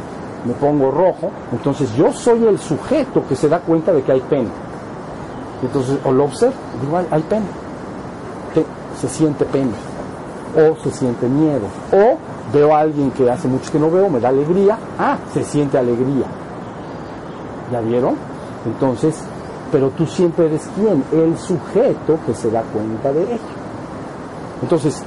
me pongo rojo, entonces yo soy el sujeto que se da cuenta de que hay pena. Entonces, o lo observo, digo, hay pena se siente pena o se siente miedo o veo a alguien que hace mucho que no veo, me da alegría, ah, se siente alegría. ¿Ya vieron? Entonces, pero tú siempre eres quien, el sujeto que se da cuenta de ello. Entonces,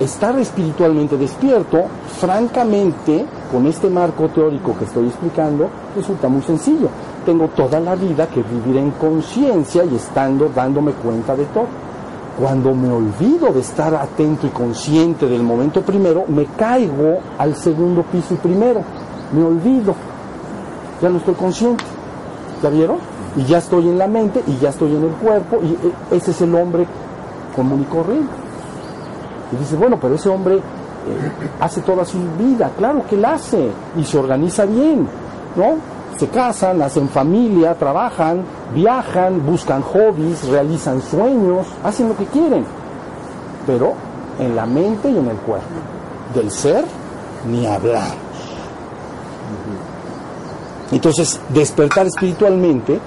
estar espiritualmente despierto, francamente, con este marco teórico que estoy explicando, resulta muy sencillo. Tengo toda la vida que vivir en conciencia y estando dándome cuenta de todo. Cuando me olvido de estar atento y consciente del momento primero, me caigo al segundo piso y primero. Me olvido. Ya no estoy consciente. ¿Ya vieron? Y ya estoy en la mente y ya estoy en el cuerpo y e, ese es el hombre común y corriente. Y dice, bueno, pero ese hombre eh, hace toda su vida. Claro que la hace y se organiza bien, ¿no? Se casan, hacen familia, trabajan, viajan, buscan hobbies, realizan sueños, hacen lo que quieren. Pero en la mente y en el cuerpo. Del ser, ni hablar. Entonces, despertar espiritualmente,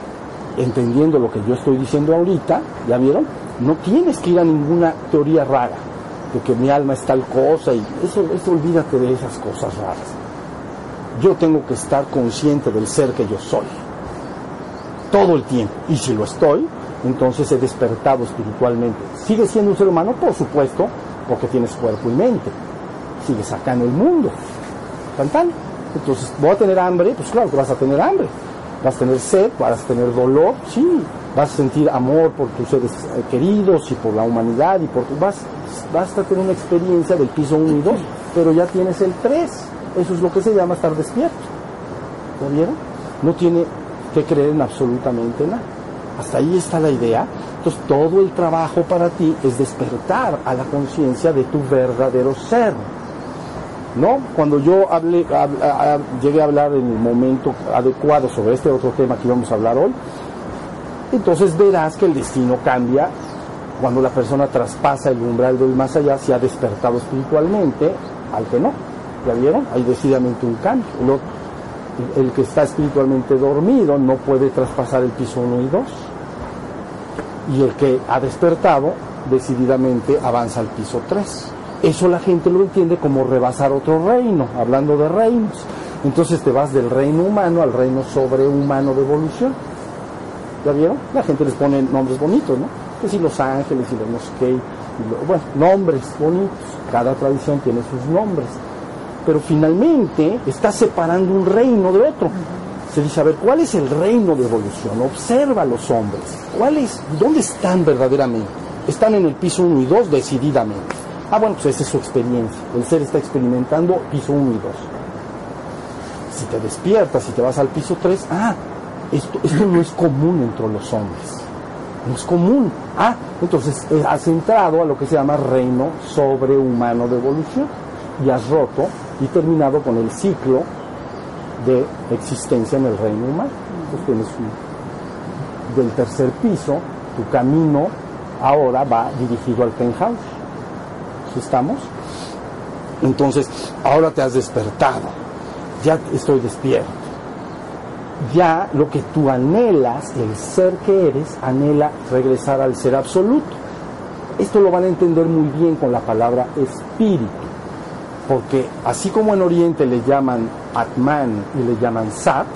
entendiendo lo que yo estoy diciendo ahorita, ¿ya vieron? No tienes que ir a ninguna teoría rara, de que mi alma es tal cosa y eso, eso olvídate de esas cosas raras. Yo tengo que estar consciente del ser que yo soy, todo el tiempo. Y si lo estoy, entonces he despertado espiritualmente. ¿Sigue siendo un ser humano? Por supuesto, porque tienes cuerpo y mente. Sigues acá en el mundo. ¿Tan, Entonces, ¿voy a tener hambre? Pues claro que vas a tener hambre. Vas a tener sed, vas a tener dolor, sí. Vas a sentir amor por tus seres eh, queridos y por la humanidad y por. Vas, vas a tener una experiencia del piso 1 y 2, pero ya tienes el 3. Eso es lo que se llama estar despierto. ¿Lo vieron? No tiene que creer en absolutamente nada. Hasta ahí está la idea. Entonces todo el trabajo para ti es despertar a la conciencia de tu verdadero ser. ¿No? Cuando yo hablé, llegué a hablar en el momento adecuado sobre este otro tema que íbamos a hablar hoy, entonces verás que el destino cambia cuando la persona traspasa el umbral del más allá, se ha despertado espiritualmente, al que no. ¿Ya vieron? Hay decididamente un cambio. el que está espiritualmente dormido no puede traspasar el piso 1 y 2 y el que ha despertado decididamente avanza al piso 3. Eso la gente lo entiende como rebasar otro reino, hablando de reinos. Entonces te vas del reino humano al reino sobrehumano de evolución. ¿Ya vieron? La gente les pone nombres bonitos, ¿no? Que si los ángeles y los no bueno, nombres bonitos. Cada tradición tiene sus nombres. Pero finalmente está separando un reino de otro se dice, a ver, ¿cuál es el reino de evolución? Observa a los hombres. ¿Cuál es, ¿Dónde están verdaderamente? Están en el piso 1 y 2 decididamente. Ah, bueno, pues esa es su experiencia. El ser está experimentando piso 1 y 2. Si te despiertas y te vas al piso 3, ah, esto, esto no es común entre los hombres. No es común. Ah, entonces eh, has entrado a lo que se llama reino sobrehumano de evolución y has roto y terminado con el ciclo de existencia en el reino humano. Entonces tienes del tercer piso, tu camino ahora va dirigido al penthouse. ¿Sí estamos? Entonces, ahora te has despertado, ya estoy despierto. Ya lo que tú anhelas, el ser que eres, anhela regresar al ser absoluto. Esto lo van a entender muy bien con la palabra espíritu, porque así como en Oriente le llaman Atman y le llaman Sat,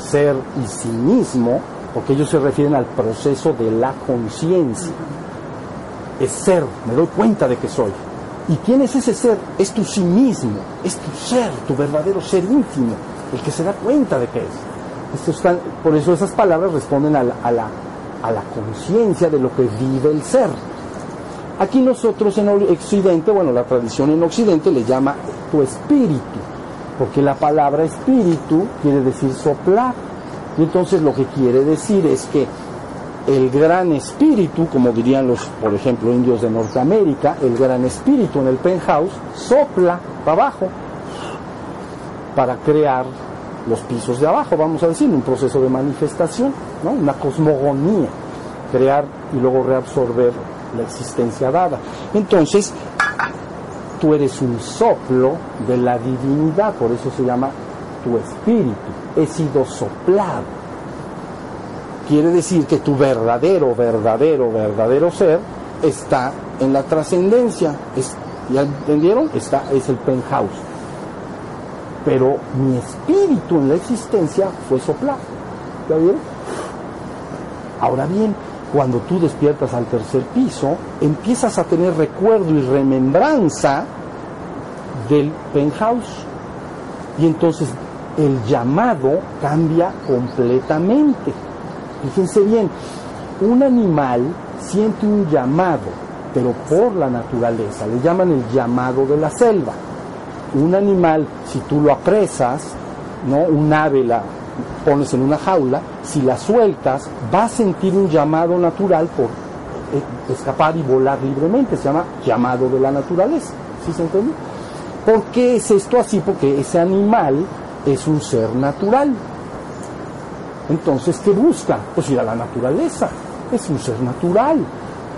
ser y sí mismo, porque ellos se refieren al proceso de la conciencia. Es ser, me doy cuenta de que soy. ¿Y quién es ese ser? Es tu sí mismo, es tu ser, tu verdadero ser íntimo, el que se da cuenta de que es. por eso esas palabras responden a la, a la, a la conciencia de lo que vive el ser. Aquí nosotros en Occidente, bueno, la tradición en Occidente le llama tu espíritu porque la palabra espíritu quiere decir soplar. Y entonces lo que quiere decir es que el gran espíritu, como dirían los, por ejemplo, indios de Norteamérica, el gran espíritu en el penthouse sopla para abajo para crear los pisos de abajo, vamos a decir, un proceso de manifestación, ¿no? una cosmogonía, crear y luego reabsorber la existencia dada. Entonces, tú eres un soplo de la divinidad, por eso se llama tu espíritu. He sido soplado. Quiere decir que tu verdadero, verdadero, verdadero ser está en la trascendencia. ¿Ya entendieron? Está, es el penthouse. Pero mi espíritu en la existencia fue soplado. ¿Está bien? Ahora bien, cuando tú despiertas al tercer piso, empiezas a tener recuerdo y remembranza del penthouse. Y entonces el llamado cambia completamente. Fíjense bien, un animal siente un llamado, pero por la naturaleza, le llaman el llamado de la selva. Un animal, si tú lo apresas, ¿no? un ave la pones en una jaula, si la sueltas, va a sentir un llamado natural por eh, escapar y volar libremente, se llama llamado de la naturaleza. ¿Sí se entiende? ¿Por qué es esto así? Porque ese animal es un ser natural. Entonces, ¿qué busca? Pues ir a la naturaleza. Es un ser natural.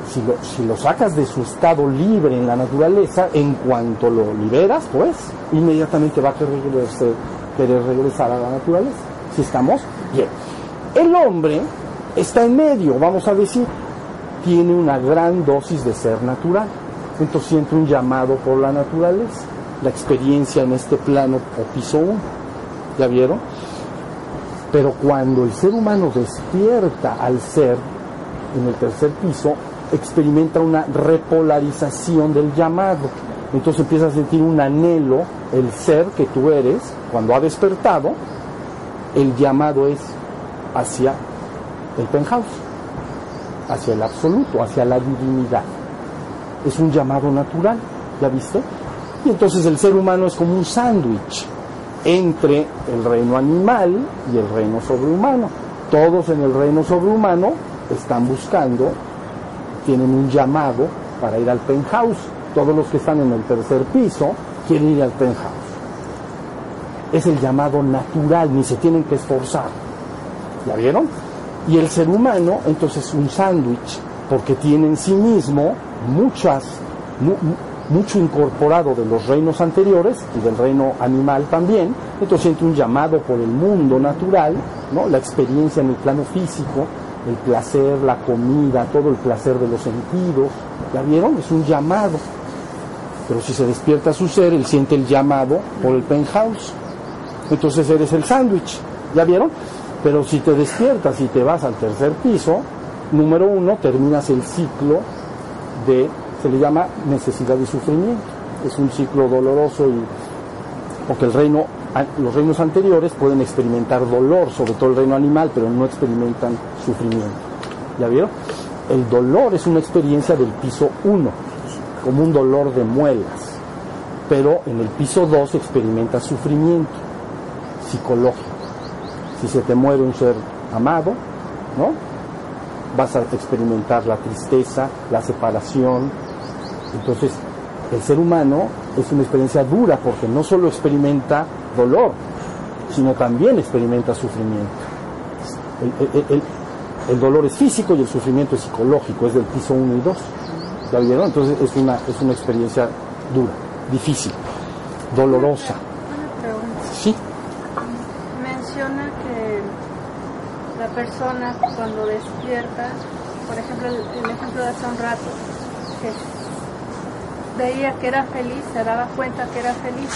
Si lo, si lo sacas de su estado libre en la naturaleza, en cuanto lo liberas, pues inmediatamente va a querer, querer regresar a la naturaleza. Si estamos bien. El hombre está en medio, vamos a decir, tiene una gran dosis de ser natural. Entonces siente un llamado por la naturaleza, la experiencia en este plano o piso 1. ¿Ya vieron? Pero cuando el ser humano despierta al ser en el tercer piso, experimenta una repolarización del llamado. Entonces empieza a sentir un anhelo, el ser que tú eres, cuando ha despertado, el llamado es hacia el penthouse, hacia el absoluto, hacia la divinidad. Es un llamado natural, ¿ya viste? Y entonces el ser humano es como un sándwich entre el reino animal y el reino sobrehumano. Todos en el reino sobrehumano están buscando, tienen un llamado para ir al penthouse. Todos los que están en el tercer piso quieren ir al penthouse. Es el llamado natural, ni se tienen que esforzar. ¿Ya vieron? Y el ser humano, entonces, es un sándwich, porque tiene en sí mismo muchas, mucho incorporado de los reinos anteriores y del reino animal también, entonces siente un llamado por el mundo natural, ¿no? la experiencia en el plano físico, el placer, la comida, todo el placer de los sentidos, ¿ya vieron? Es un llamado. Pero si se despierta su ser, él siente el llamado por el penthouse. Entonces eres el sándwich, ¿ya vieron? Pero si te despiertas y te vas al tercer piso, número uno, terminas el ciclo de se le llama necesidad y sufrimiento. Es un ciclo doloroso y porque el reino, los reinos anteriores pueden experimentar dolor, sobre todo el reino animal, pero no experimentan sufrimiento. ¿Ya vieron? El dolor es una experiencia del piso 1, como un dolor de muelas, pero en el piso 2 experimenta sufrimiento psicológico. Si se te muere un ser amado, ¿no? Vas a experimentar la tristeza, la separación, entonces, el ser humano es una experiencia dura porque no solo experimenta dolor, sino también experimenta sufrimiento. El, dolor es físico y el sufrimiento es psicológico, es del piso 1 y 2. ¿Ya vieron? Entonces es una, es una experiencia dura, difícil, dolorosa. Menciona que la persona cuando despierta, por ejemplo, el, el ejemplo de hace un rato, que veía que era feliz, se daba cuenta que era feliz,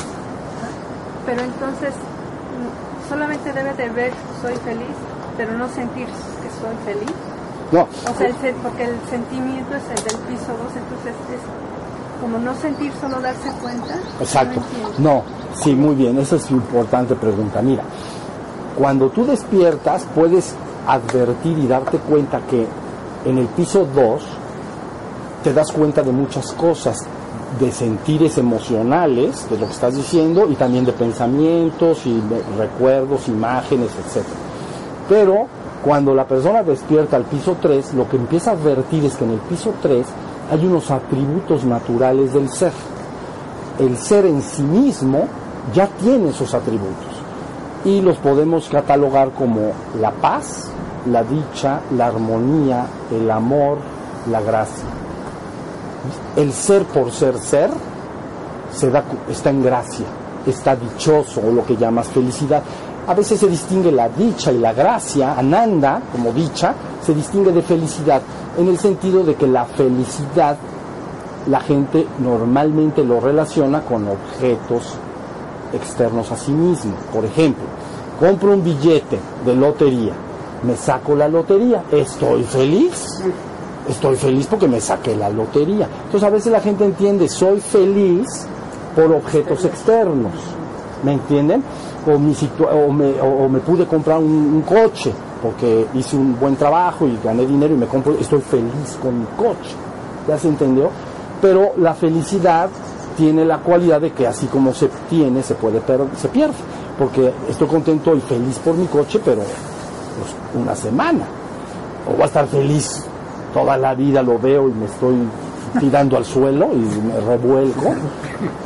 pero entonces mm, solamente debe de ver soy feliz, pero no sentir que soy feliz. No. O sea, el, porque el sentimiento es el del piso 2, entonces es como no sentir, solo darse cuenta. Exacto. No, sí, muy bien, esa es una importante pregunta. Mira, cuando tú despiertas puedes advertir y darte cuenta que en el piso 2 te das cuenta de muchas cosas de sentires emocionales, de lo que estás diciendo, y también de pensamientos y recuerdos, imágenes, etc. Pero cuando la persona despierta al piso 3, lo que empieza a advertir es que en el piso 3 hay unos atributos naturales del ser. El ser en sí mismo ya tiene esos atributos y los podemos catalogar como la paz, la dicha, la armonía, el amor, la gracia el ser por ser ser se da, está en gracia, está dichoso o lo que llamas felicidad. A veces se distingue la dicha y la gracia, ananda como dicha, se distingue de felicidad, en el sentido de que la felicidad la gente normalmente lo relaciona con objetos externos a sí mismo. Por ejemplo, compro un billete de lotería, me saco la lotería, estoy feliz estoy feliz porque me saqué la lotería. Entonces a veces la gente entiende, soy feliz por objetos externos, ¿me entienden? O, me, pude comprar un, coche porque hice un buen trabajo y gané dinero y me compro, estoy feliz con mi coche. ¿Ya se entendió? Pero la felicidad tiene la cualidad de que así como se tiene, se puede se pierde. Porque estoy contento y feliz por mi coche, pero pues, una semana. O voy a estar feliz toda la vida lo veo y me estoy tirando al suelo y me revuelco.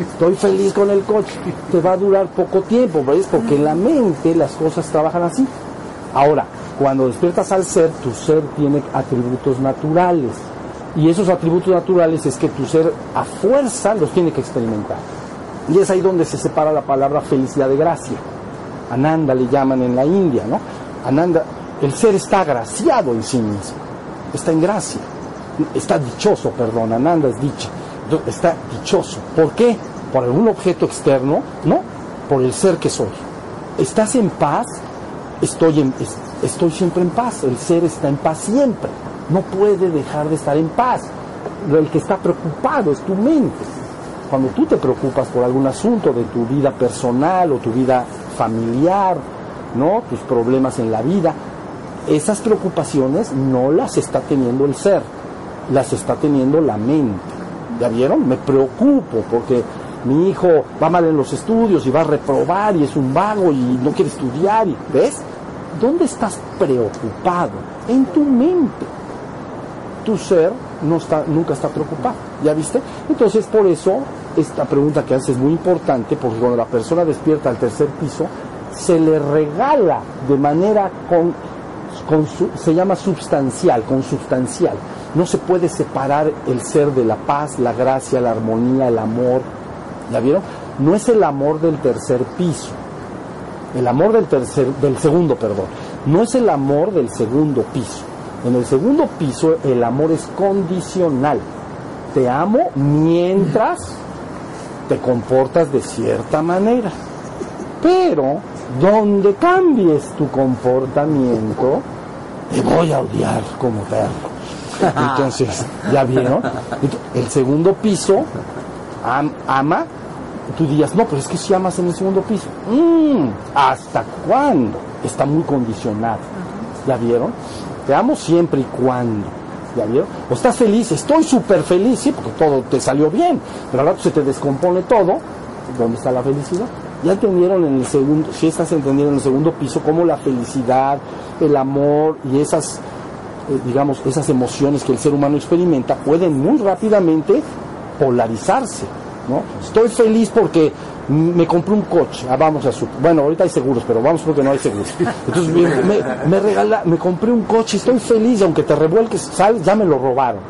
Estoy feliz con el coche. Te va a durar poco tiempo, ¿ves? Porque en la mente las cosas trabajan así. Ahora, cuando despiertas al ser, tu ser tiene atributos naturales. Y esos atributos naturales es que tu ser a fuerza los tiene que experimentar. Y es ahí donde se separa la palabra felicidad de gracia. Ananda le llaman en la India, ¿no? Ananda, el ser está agraciado en sí mismo, está en gracia, está dichoso, perdón, Ananda es dicha, está dichoso. ¿Por qué? ¿Por algún objeto externo? No, por el ser que soy. ¿Estás en paz? Estoy, en, estoy siempre en paz, el ser está en paz siempre, no puede dejar de estar en paz. El que está preocupado es tu mente. Cuando tú te preocupas por algún asunto de tu vida personal o tu vida familiar, ¿no? Tus problemas en la vida, esas preocupaciones no las está teniendo el ser, las está teniendo la mente. ¿Ya vieron? Me preocupo porque mi hijo va mal en los estudios y va a reprobar y es un vago y no quiere estudiar. ¿Ves? ¿Dónde estás preocupado? En tu mente. Tu ser no está, nunca está preocupado. ¿Ya viste? Entonces, por eso, esta pregunta que haces es muy importante, porque cuando la persona despierta al tercer piso, se le regala de manera con, se llama substancial, consubstancial. No se puede separar el ser de la paz, la gracia, la armonía, el amor. ¿Ya vieron? No es el amor del tercer piso. El amor del tercer, del segundo, perdón. No es el amor del segundo piso. En el segundo piso el amor es condicional. Te amo mientras te comportas de cierta manera. Pero donde cambies tu comportamiento, te voy a odiar como perro. Entonces, ¿ya vieron? El segundo piso ama, tú dirías, no, pero es que si amas en el segundo piso. Mm, ¿Hasta cuándo? Está muy condicionado. ¿Ya vieron? Te amo siempre y cuando. ¿Ya vieron? O estás feliz, estoy súper feliz, sí, porque todo te salió bien, pero al rato se te descompone todo. ¿Dónde está la felicidad? Ya entendieron en el segundo, si estás entendiendo en el segundo piso, cómo la felicidad, el amor y esas, eh, digamos, esas emociones que el ser humano experimenta pueden muy rápidamente polarizarse. ¿no? Estoy feliz porque me compré un coche, ah, vamos a su, bueno, ahorita hay seguros, pero vamos porque no hay seguros. Entonces me, me, regala, me compré un coche, estoy feliz, aunque te revuelques, sales, ya me lo robaron.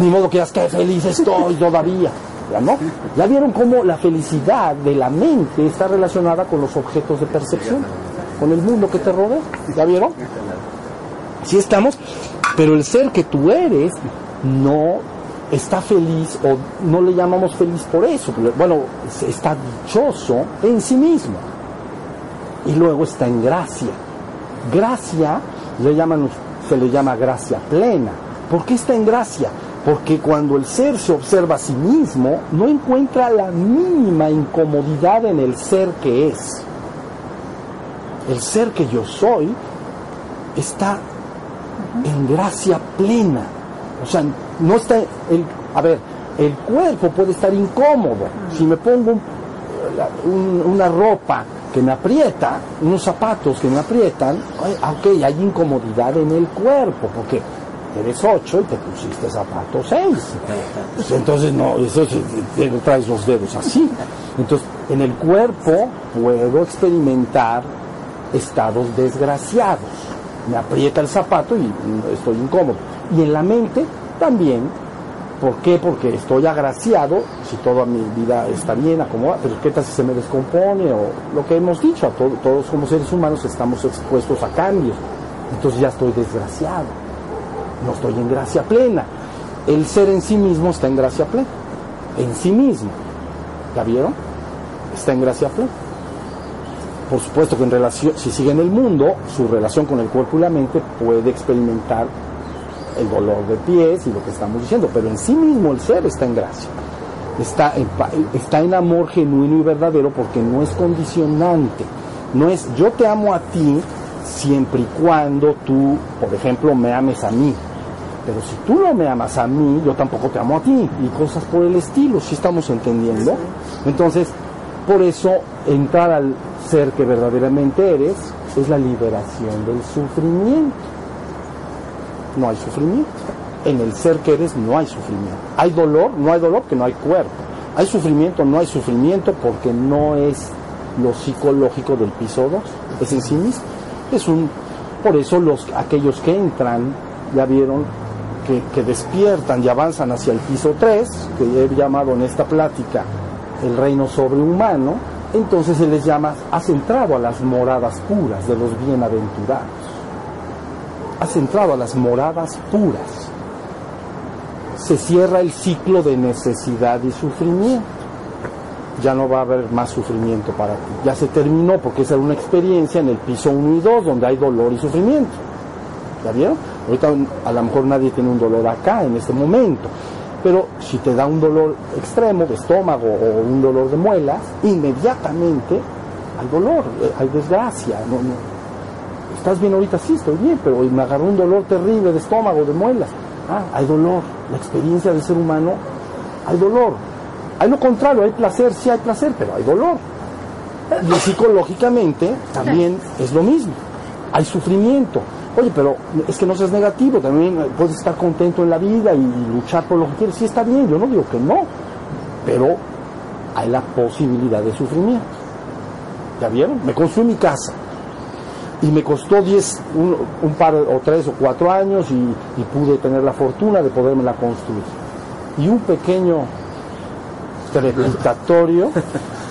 ni modo que digas que feliz estoy todavía. ¿Ya no? ¿Ya vieron cómo la felicidad de la mente está relacionada con los objetos de percepción? Con el mundo que te rodea. ¿Ya vieron? Así estamos, pero el ser que tú eres no está feliz o no le llamamos feliz por eso. Bueno, está dichoso en sí mismo. Y luego está en gracia. Gracia le llaman, se le llama gracia plena. ¿Por qué está en gracia? Porque cuando el ser se observa a sí mismo, no encuentra la mínima incomodidad en el ser que es. El ser que yo soy está en gracia plena. O sea, no está el, a ver, el cuerpo puede estar incómodo. Si me pongo una ropa que me aprieta, unos zapatos que me aprietan, ok, hay incomodidad en el cuerpo, porque eres 8 y te pusiste zapato 6. Pues entonces no, eso traes los dedos así. Entonces, en el cuerpo puedo experimentar estados desgraciados. Me aprieta el zapato y estoy incómodo. Y en la mente también. ¿Por qué? Porque estoy agraciado, si toda mi vida está bien acomodada, pero ¿qué tal si se me descompone? O lo que hemos dicho, a todos como seres humanos estamos expuestos a cambios. Entonces ya estoy desgraciado no estoy en gracia plena. El ser en sí mismo está en gracia plena, en sí mismo. ¿Ya vieron? Está en gracia plena. Por supuesto que en relación, si sigue en el mundo, su relación con el cuerpo y la mente puede experimentar el dolor de pies y lo que estamos diciendo, pero en sí mismo el ser está en gracia. Está en, está en amor genuino y verdadero porque no es condicionante. No es yo te amo a ti siempre y cuando tú, por ejemplo, me ames a mí. Pero si tú no me amas a mí, yo tampoco te amo a ti. Y cosas por el estilo, si estamos entendiendo. Entonces, por eso entrar al ser que verdaderamente eres es la liberación del sufrimiento. No hay sufrimiento. En el ser que eres no hay sufrimiento. Hay dolor, no hay dolor, que no hay cuerpo. Hay sufrimiento, no hay sufrimiento porque no es lo psicológico del piso 2. Es en sí mismo. Es un, por eso los, aquellos que entran ya vieron que, que despiertan y avanzan hacia el piso 3, que he llamado en esta plática el reino sobrehumano, entonces se les llama, has entrado a las moradas puras de los bienaventurados. Has entrado a las moradas puras. Se cierra el ciclo de necesidad y sufrimiento. Ya no va a haber más sufrimiento para ti. Ya se terminó porque esa era una experiencia en el piso 1 y 2 donde hay dolor y sufrimiento. ¿Ya vieron? Ahorita a lo mejor nadie tiene un dolor acá en este momento. Pero si te da un dolor extremo de estómago o un dolor de muelas, inmediatamente hay dolor, eh, hay desgracia. No, no. ¿Estás bien ahorita? Sí, estoy bien, pero me agarró un dolor terrible de estómago, de muelas. Ah, hay dolor. La experiencia del ser humano, hay dolor. Hay lo contrario, hay placer, sí hay placer, pero hay dolor. Y psicológicamente también es lo mismo. Hay sufrimiento. Oye, pero es que no seas negativo, también puedes estar contento en la vida y luchar por lo que quieres. Sí está bien, yo no digo que no, pero hay la posibilidad de sufrimiento. ¿Ya vieron? Me construí mi casa y me costó 10, un, par o tres o cuatro años y, y pude tener la fortuna de podérmela construir. Y un pequeño trepidatorio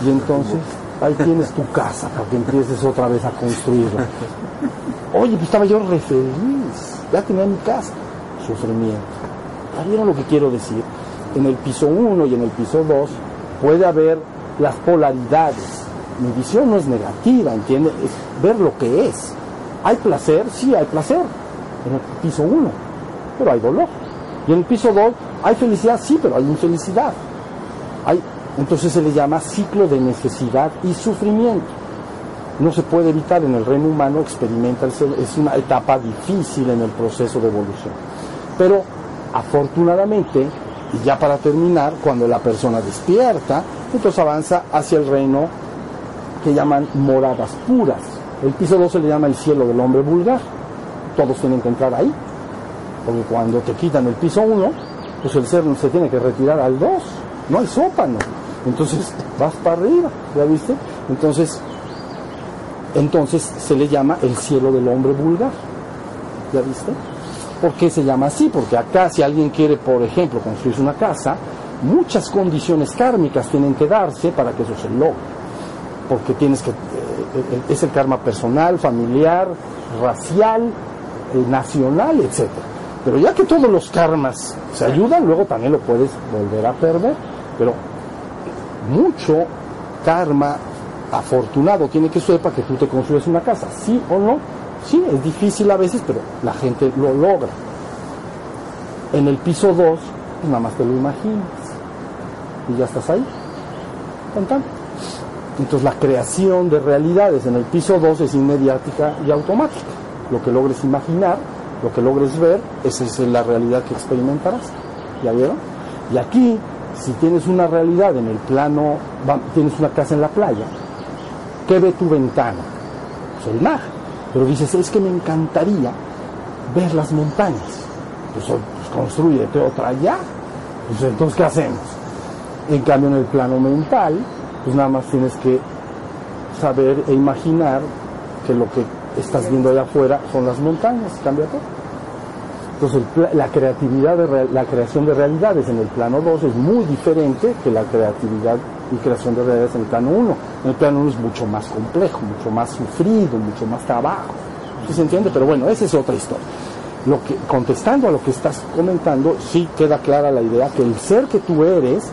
y entonces ahí tienes tu casa para que empieces otra vez a construirla. Oye, pues estaba yo re feliz, ya tenía mi casa, sufrimiento. ¿Ya vieron lo que quiero decir? En el piso 1 y en el piso 2 puede haber las polaridades. Mi visión no es negativa, ¿entiendes? Es ver lo que es. ¿Hay placer? Sí, hay placer. En el piso 1, pero hay dolor. Y en el piso 2 hay felicidad, sí, pero hay infelicidad. Hay, entonces se le llama ciclo de necesidad y sufrimiento no se puede evitar en el reino humano, experimenta es una etapa difícil en el proceso de evolución. Pero afortunadamente, y ya para terminar, cuando la persona despierta, entonces avanza hacia el reino que llaman moradas puras. El piso 2 se le llama el cielo del hombre vulgar. Todos tienen que entrar ahí. Porque cuando te quitan el piso 1, pues el ser se tiene que retirar al 2. No hay sópano. Entonces vas para arriba, ¿ya viste? Entonces entonces se le llama el cielo del hombre vulgar. ¿Ya viste? ¿Por qué se llama así? Porque acá si alguien quiere, por ejemplo, construirse una casa, muchas condiciones kármicas tienen que darse para que eso se logre. Porque tienes que, eh, es el karma personal, familiar, racial, eh, nacional, etc. Pero ya que todos los karmas se ayudan, luego también lo puedes volver a perder. Pero mucho karma afortunado tiene que sepa que tú te construyes una casa, sí o no. Sí, es difícil a veces, pero la gente lo logra. En el piso 2, pues nada más te lo imaginas. Y ya estás ahí. Contando. Entonces la creación de realidades en el piso 2 es inmediática y automática. Lo que logres imaginar, lo que logres ver, esa es la realidad que experimentarás. ¿Ya vieron? Y aquí, si tienes una realidad en el plano, tienes una casa en la playa, ¿Qué ve tu ventana? Pues el. Pero dices, es que me encantaría ver las montañas. Pues, pues construyete otra allá. Pues entonces, ¿qué hacemos? En cambio, en el plano mental, pues nada más tienes que saber e imaginar que lo que estás viendo allá afuera son las montañas, cambia todo. Entonces, la creatividad, de la creación de realidades en el plano 2 es muy diferente que la creatividad y creación de realidades en el plano 1. En el plano 1 es mucho más complejo, mucho más sufrido, mucho más trabajo. ¿Sí se entiende? Pero bueno, esa es otra historia. Lo que, contestando a lo que estás comentando, sí queda clara la idea que el ser que tú eres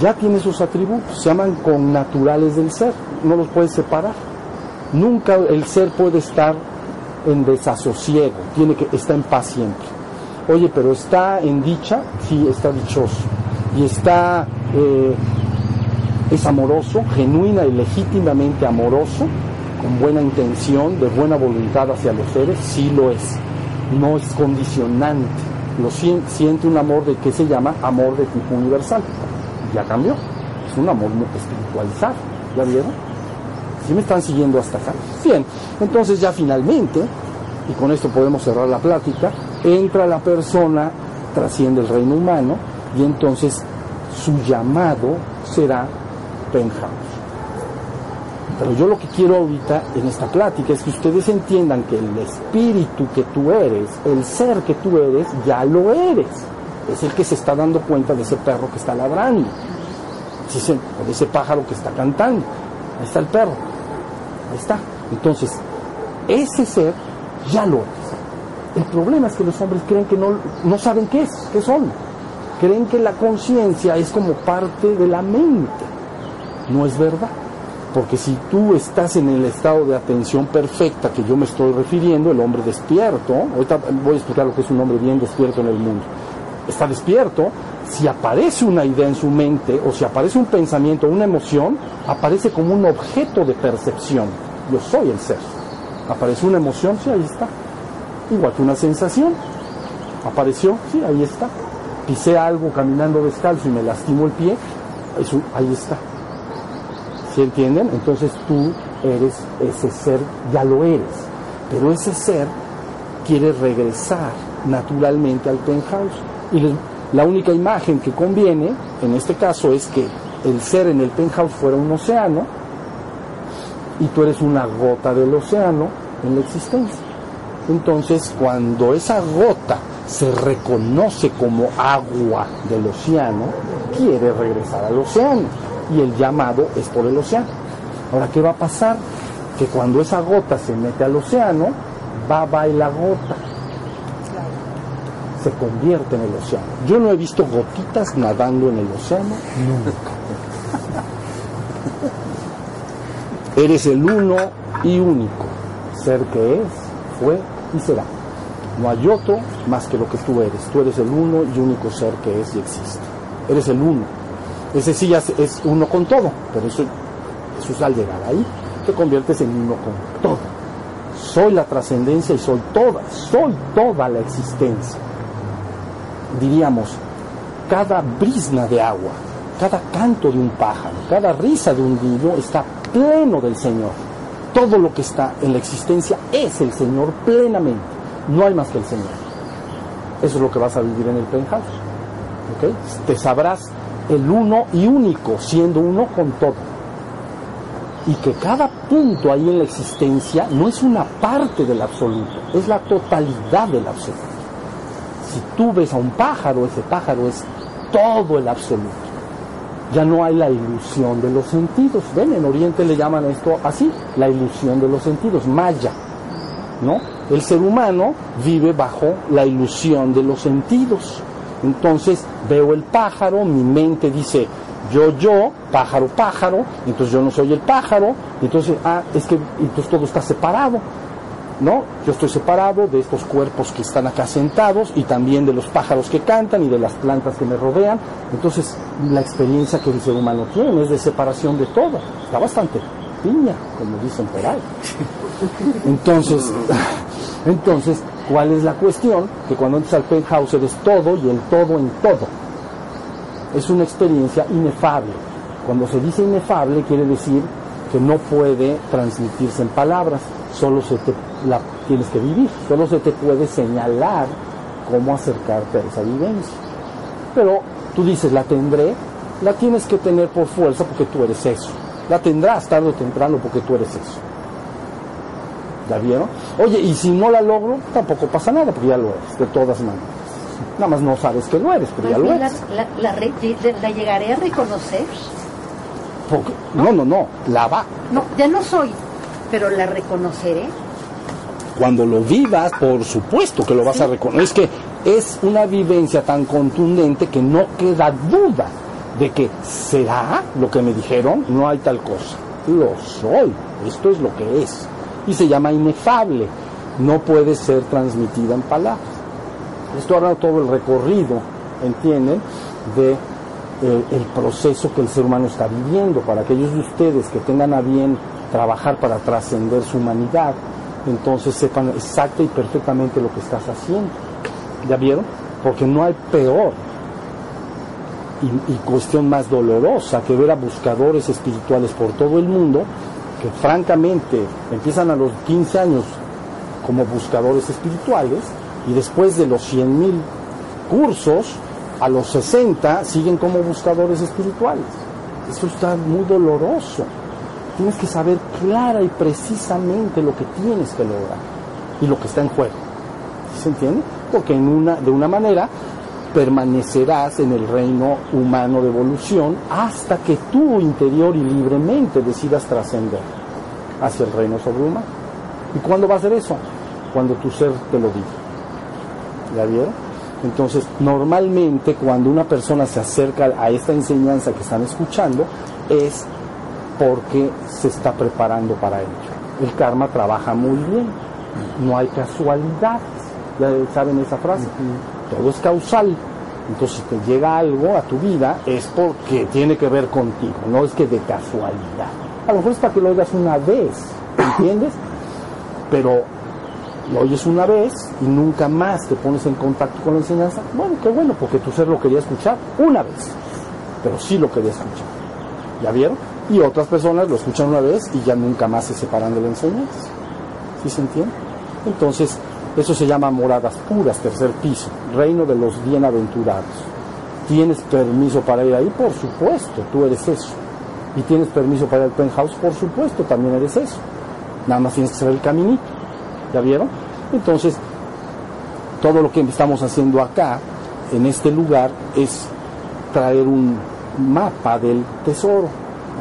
ya tiene sus atributos, se llaman connaturales del ser, no los puedes separar. Nunca el ser puede estar en desasosiego, tiene que está en paz siempre. Oye, pero está en dicha, sí, está dichoso. Y está, eh, es amoroso, genuina y legítimamente amoroso, con buena intención, de buena voluntad hacia los seres, sí lo es. No es condicionante. Lo siente, un amor de que se llama amor de tipo universal. Ya cambió. Es un amor espiritualizado. ¿Ya vieron? ¿Sí me están siguiendo hasta acá? Bien, entonces ya finalmente, y con esto podemos cerrar la plática, entra la persona, trasciende el reino humano y entonces su llamado será penthouse. Pero yo lo que quiero ahorita en esta plática es que ustedes entiendan que el espíritu que tú eres, el ser que tú eres, ya lo eres. Es el que se está dando cuenta de ese perro que está ladrando, de ese pájaro que está cantando. Ahí está el perro. Ahí está. Entonces, ese ser ya lo es. El problema es que los hombres creen que no, no saben qué es, qué son. Creen que la conciencia es como parte de la mente. No es verdad. Porque si tú estás en el estado de atención perfecta que yo me estoy refiriendo, el hombre despierto, ahorita voy a explicar lo que es un hombre bien despierto en el mundo, está despierto, si aparece una idea en su mente o si aparece un pensamiento, una emoción, aparece como un objeto de percepción. Yo soy el ser. Aparece una emoción, sí, ahí está. Igual que una sensación. Apareció, sí, ahí está. Pisé algo caminando descalzo y me lastimo el pie, ahí está. ¿Sí entienden? Entonces tú eres ese ser, ya lo eres. Pero ese ser quiere regresar naturalmente al penthouse. Y la única imagen que conviene, en este caso, es que el ser en el penthouse fuera un océano y tú eres una gota del océano en la existencia. Entonces, cuando esa gota se reconoce como agua del océano, quiere regresar al océano y el llamado es por el océano. Ahora, ¿qué va a pasar? Que cuando esa gota se mete al océano, va, va y la gota se convierte en el océano. Yo no he visto gotitas nadando en el océano nunca. Eres el uno y único ser que es, fue y será. No hay otro más que lo que tú eres. Tú eres el uno y único ser que es y existe. Eres el uno ese sí es uno con todo, pero eso, eso es al llegar ahí, te conviertes en uno con todo. Soy la trascendencia y soy toda, soy toda la existencia. Diríamos, cada brisna de agua, cada canto de un pájaro, cada risa de un niño está pleno del Señor. Todo lo que está en la existencia es el Señor plenamente. No hay más que el Señor. Eso es lo que vas a vivir en el penthouse. Te sabrás el uno y único, siendo uno con todo. Y que cada punto ahí en la existencia no es una parte del absoluto, es la totalidad del absoluto. Si tú ves a un pájaro, ese pájaro es todo el absoluto. Ya no hay la ilusión de los sentidos. Ven, en Oriente le llaman esto así, la ilusión de los sentidos, maya. ¿No? El ser humano vive bajo la ilusión de los sentidos. Entonces veo el pájaro, mi mente dice yo, yo, pájaro, pájaro, entonces yo no soy el pájaro, entonces, ah, es que entonces todo está separado, ¿no? Yo estoy separado de estos cuerpos que están acá sentados y también de los pájaros que cantan y de las plantas que me rodean. Entonces, la experiencia que el ser humano tiene es de separación de todo. Está bastante piña, como dicen por ahí. Entonces, entonces ¿Cuál es la cuestión? Que cuando entras al penthouse eres todo y el todo en todo. Es una experiencia inefable. Cuando se dice inefable quiere decir que no puede transmitirse en palabras, solo se te la tienes que vivir, solo se te puede señalar cómo acercarte a esa vivencia. Pero tú dices, la tendré, la tienes que tener por fuerza porque tú eres eso. La tendrás tarde o temprano porque tú eres eso. ¿Ya vieron? Oye, y si no la logro, tampoco pasa nada, porque ya lo eres, de todas maneras. Nada más no sabes que lo eres, pero ya lo eres. La, la, llegaré a reconocer? ¿No? no, no, la va. No, ya no soy, pero la reconoceré. Cuando lo vivas, por supuesto que lo vas a reconocer. Es que es una vivencia tan contundente que no queda duda de que será lo que me dijeron, no hay tal cosa. Lo soy, esto es lo que es y se llama inefable. No puede ser transmitida en palabras. Esto habla todo el recorrido, ¿entienden? De eh, el proceso que el ser humano está viviendo. Para aquellos de ustedes que tengan a bien trabajar para trascender su humanidad, entonces sepan exacta y perfectamente lo que estás haciendo. ¿Ya vieron? Porque no hay peor y, y, cuestión más dolorosa que ver a buscadores espirituales por todo el mundo que francamente empiezan a los 15 años como buscadores espirituales y después de los 100.000 cursos, a los 60 siguen como buscadores espirituales. Eso está muy doloroso. Tienes que saber clara y precisamente lo que tienes que lograr y lo que está en juego. ¿Sí ¿Se entiende? Porque de una manera permanecerás en el reino humano de evolución hasta que tú interior y libremente decidas trascender hacia el reino sobrehumano. ¿Y cuándo va a ser eso? Cuando tu ser te lo diga. ¿Ya vieron? Entonces, normalmente cuando una persona se acerca a esta enseñanza que están escuchando, es porque se está preparando para ello. El karma trabaja muy bien, no hay casualidades. ¿Ya saben esa frase? Todo es causal. Entonces, si te llega algo a tu vida, es porque tiene que ver contigo, no es que de casualidad. A lo mejor es para que lo oigas una vez, ¿entiendes? Pero lo oyes una vez y nunca más te pones en contacto con la enseñanza, bueno, qué bueno, porque tu ser lo quería escuchar una vez, pero sí lo quería escuchar. ¿Ya vieron? Y otras personas lo escuchan una vez y ya nunca más se separan de la enseñanza. ¿Sí se entiende? Entonces, eso se llama moradas puras, tercer piso, reino de los bienaventurados. ¿Tienes permiso para ir ahí? Por supuesto, tú eres eso. ¿Y tienes permiso para ir al penthouse? Por supuesto, también eres eso. Nada más tienes que saber el caminito. ¿Ya vieron? Entonces, todo lo que estamos haciendo acá, en este lugar, es traer un mapa del tesoro,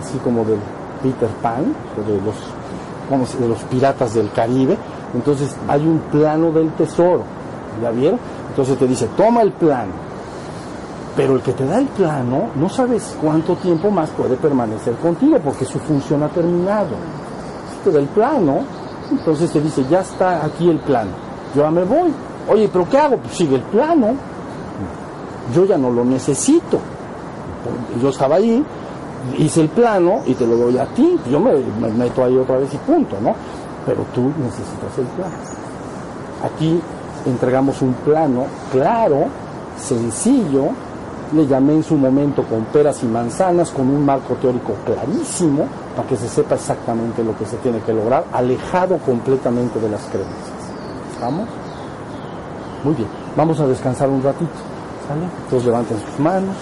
así como del Peter Pan, de los, vamos, de los piratas del Caribe. Entonces, hay un plano del tesoro. ¿Ya vieron? Entonces te dice, toma el plano. Pero el que te da el plano, no sabes cuánto tiempo más puede permanecer contigo, porque su función ha terminado. Si te da el plano, entonces te dice, ya está aquí el plano, yo ya me voy. Oye, pero ¿qué hago? Pues sigue el plano. Yo ya no lo necesito. Yo estaba ahí, hice el plano y te lo doy a ti. Yo me, me meto ahí otra vez y punto, ¿no? Pero tú necesitas el plano. Aquí entregamos un plano claro, sencillo, le llamé en su momento con peras y manzanas, con un marco teórico clarísimo, para que se sepa exactamente lo que se tiene que lograr, alejado completamente de las creencias. ¿Vamos? Muy bien, vamos a descansar un ratito. ¿Sale? Entonces levanten sus manos.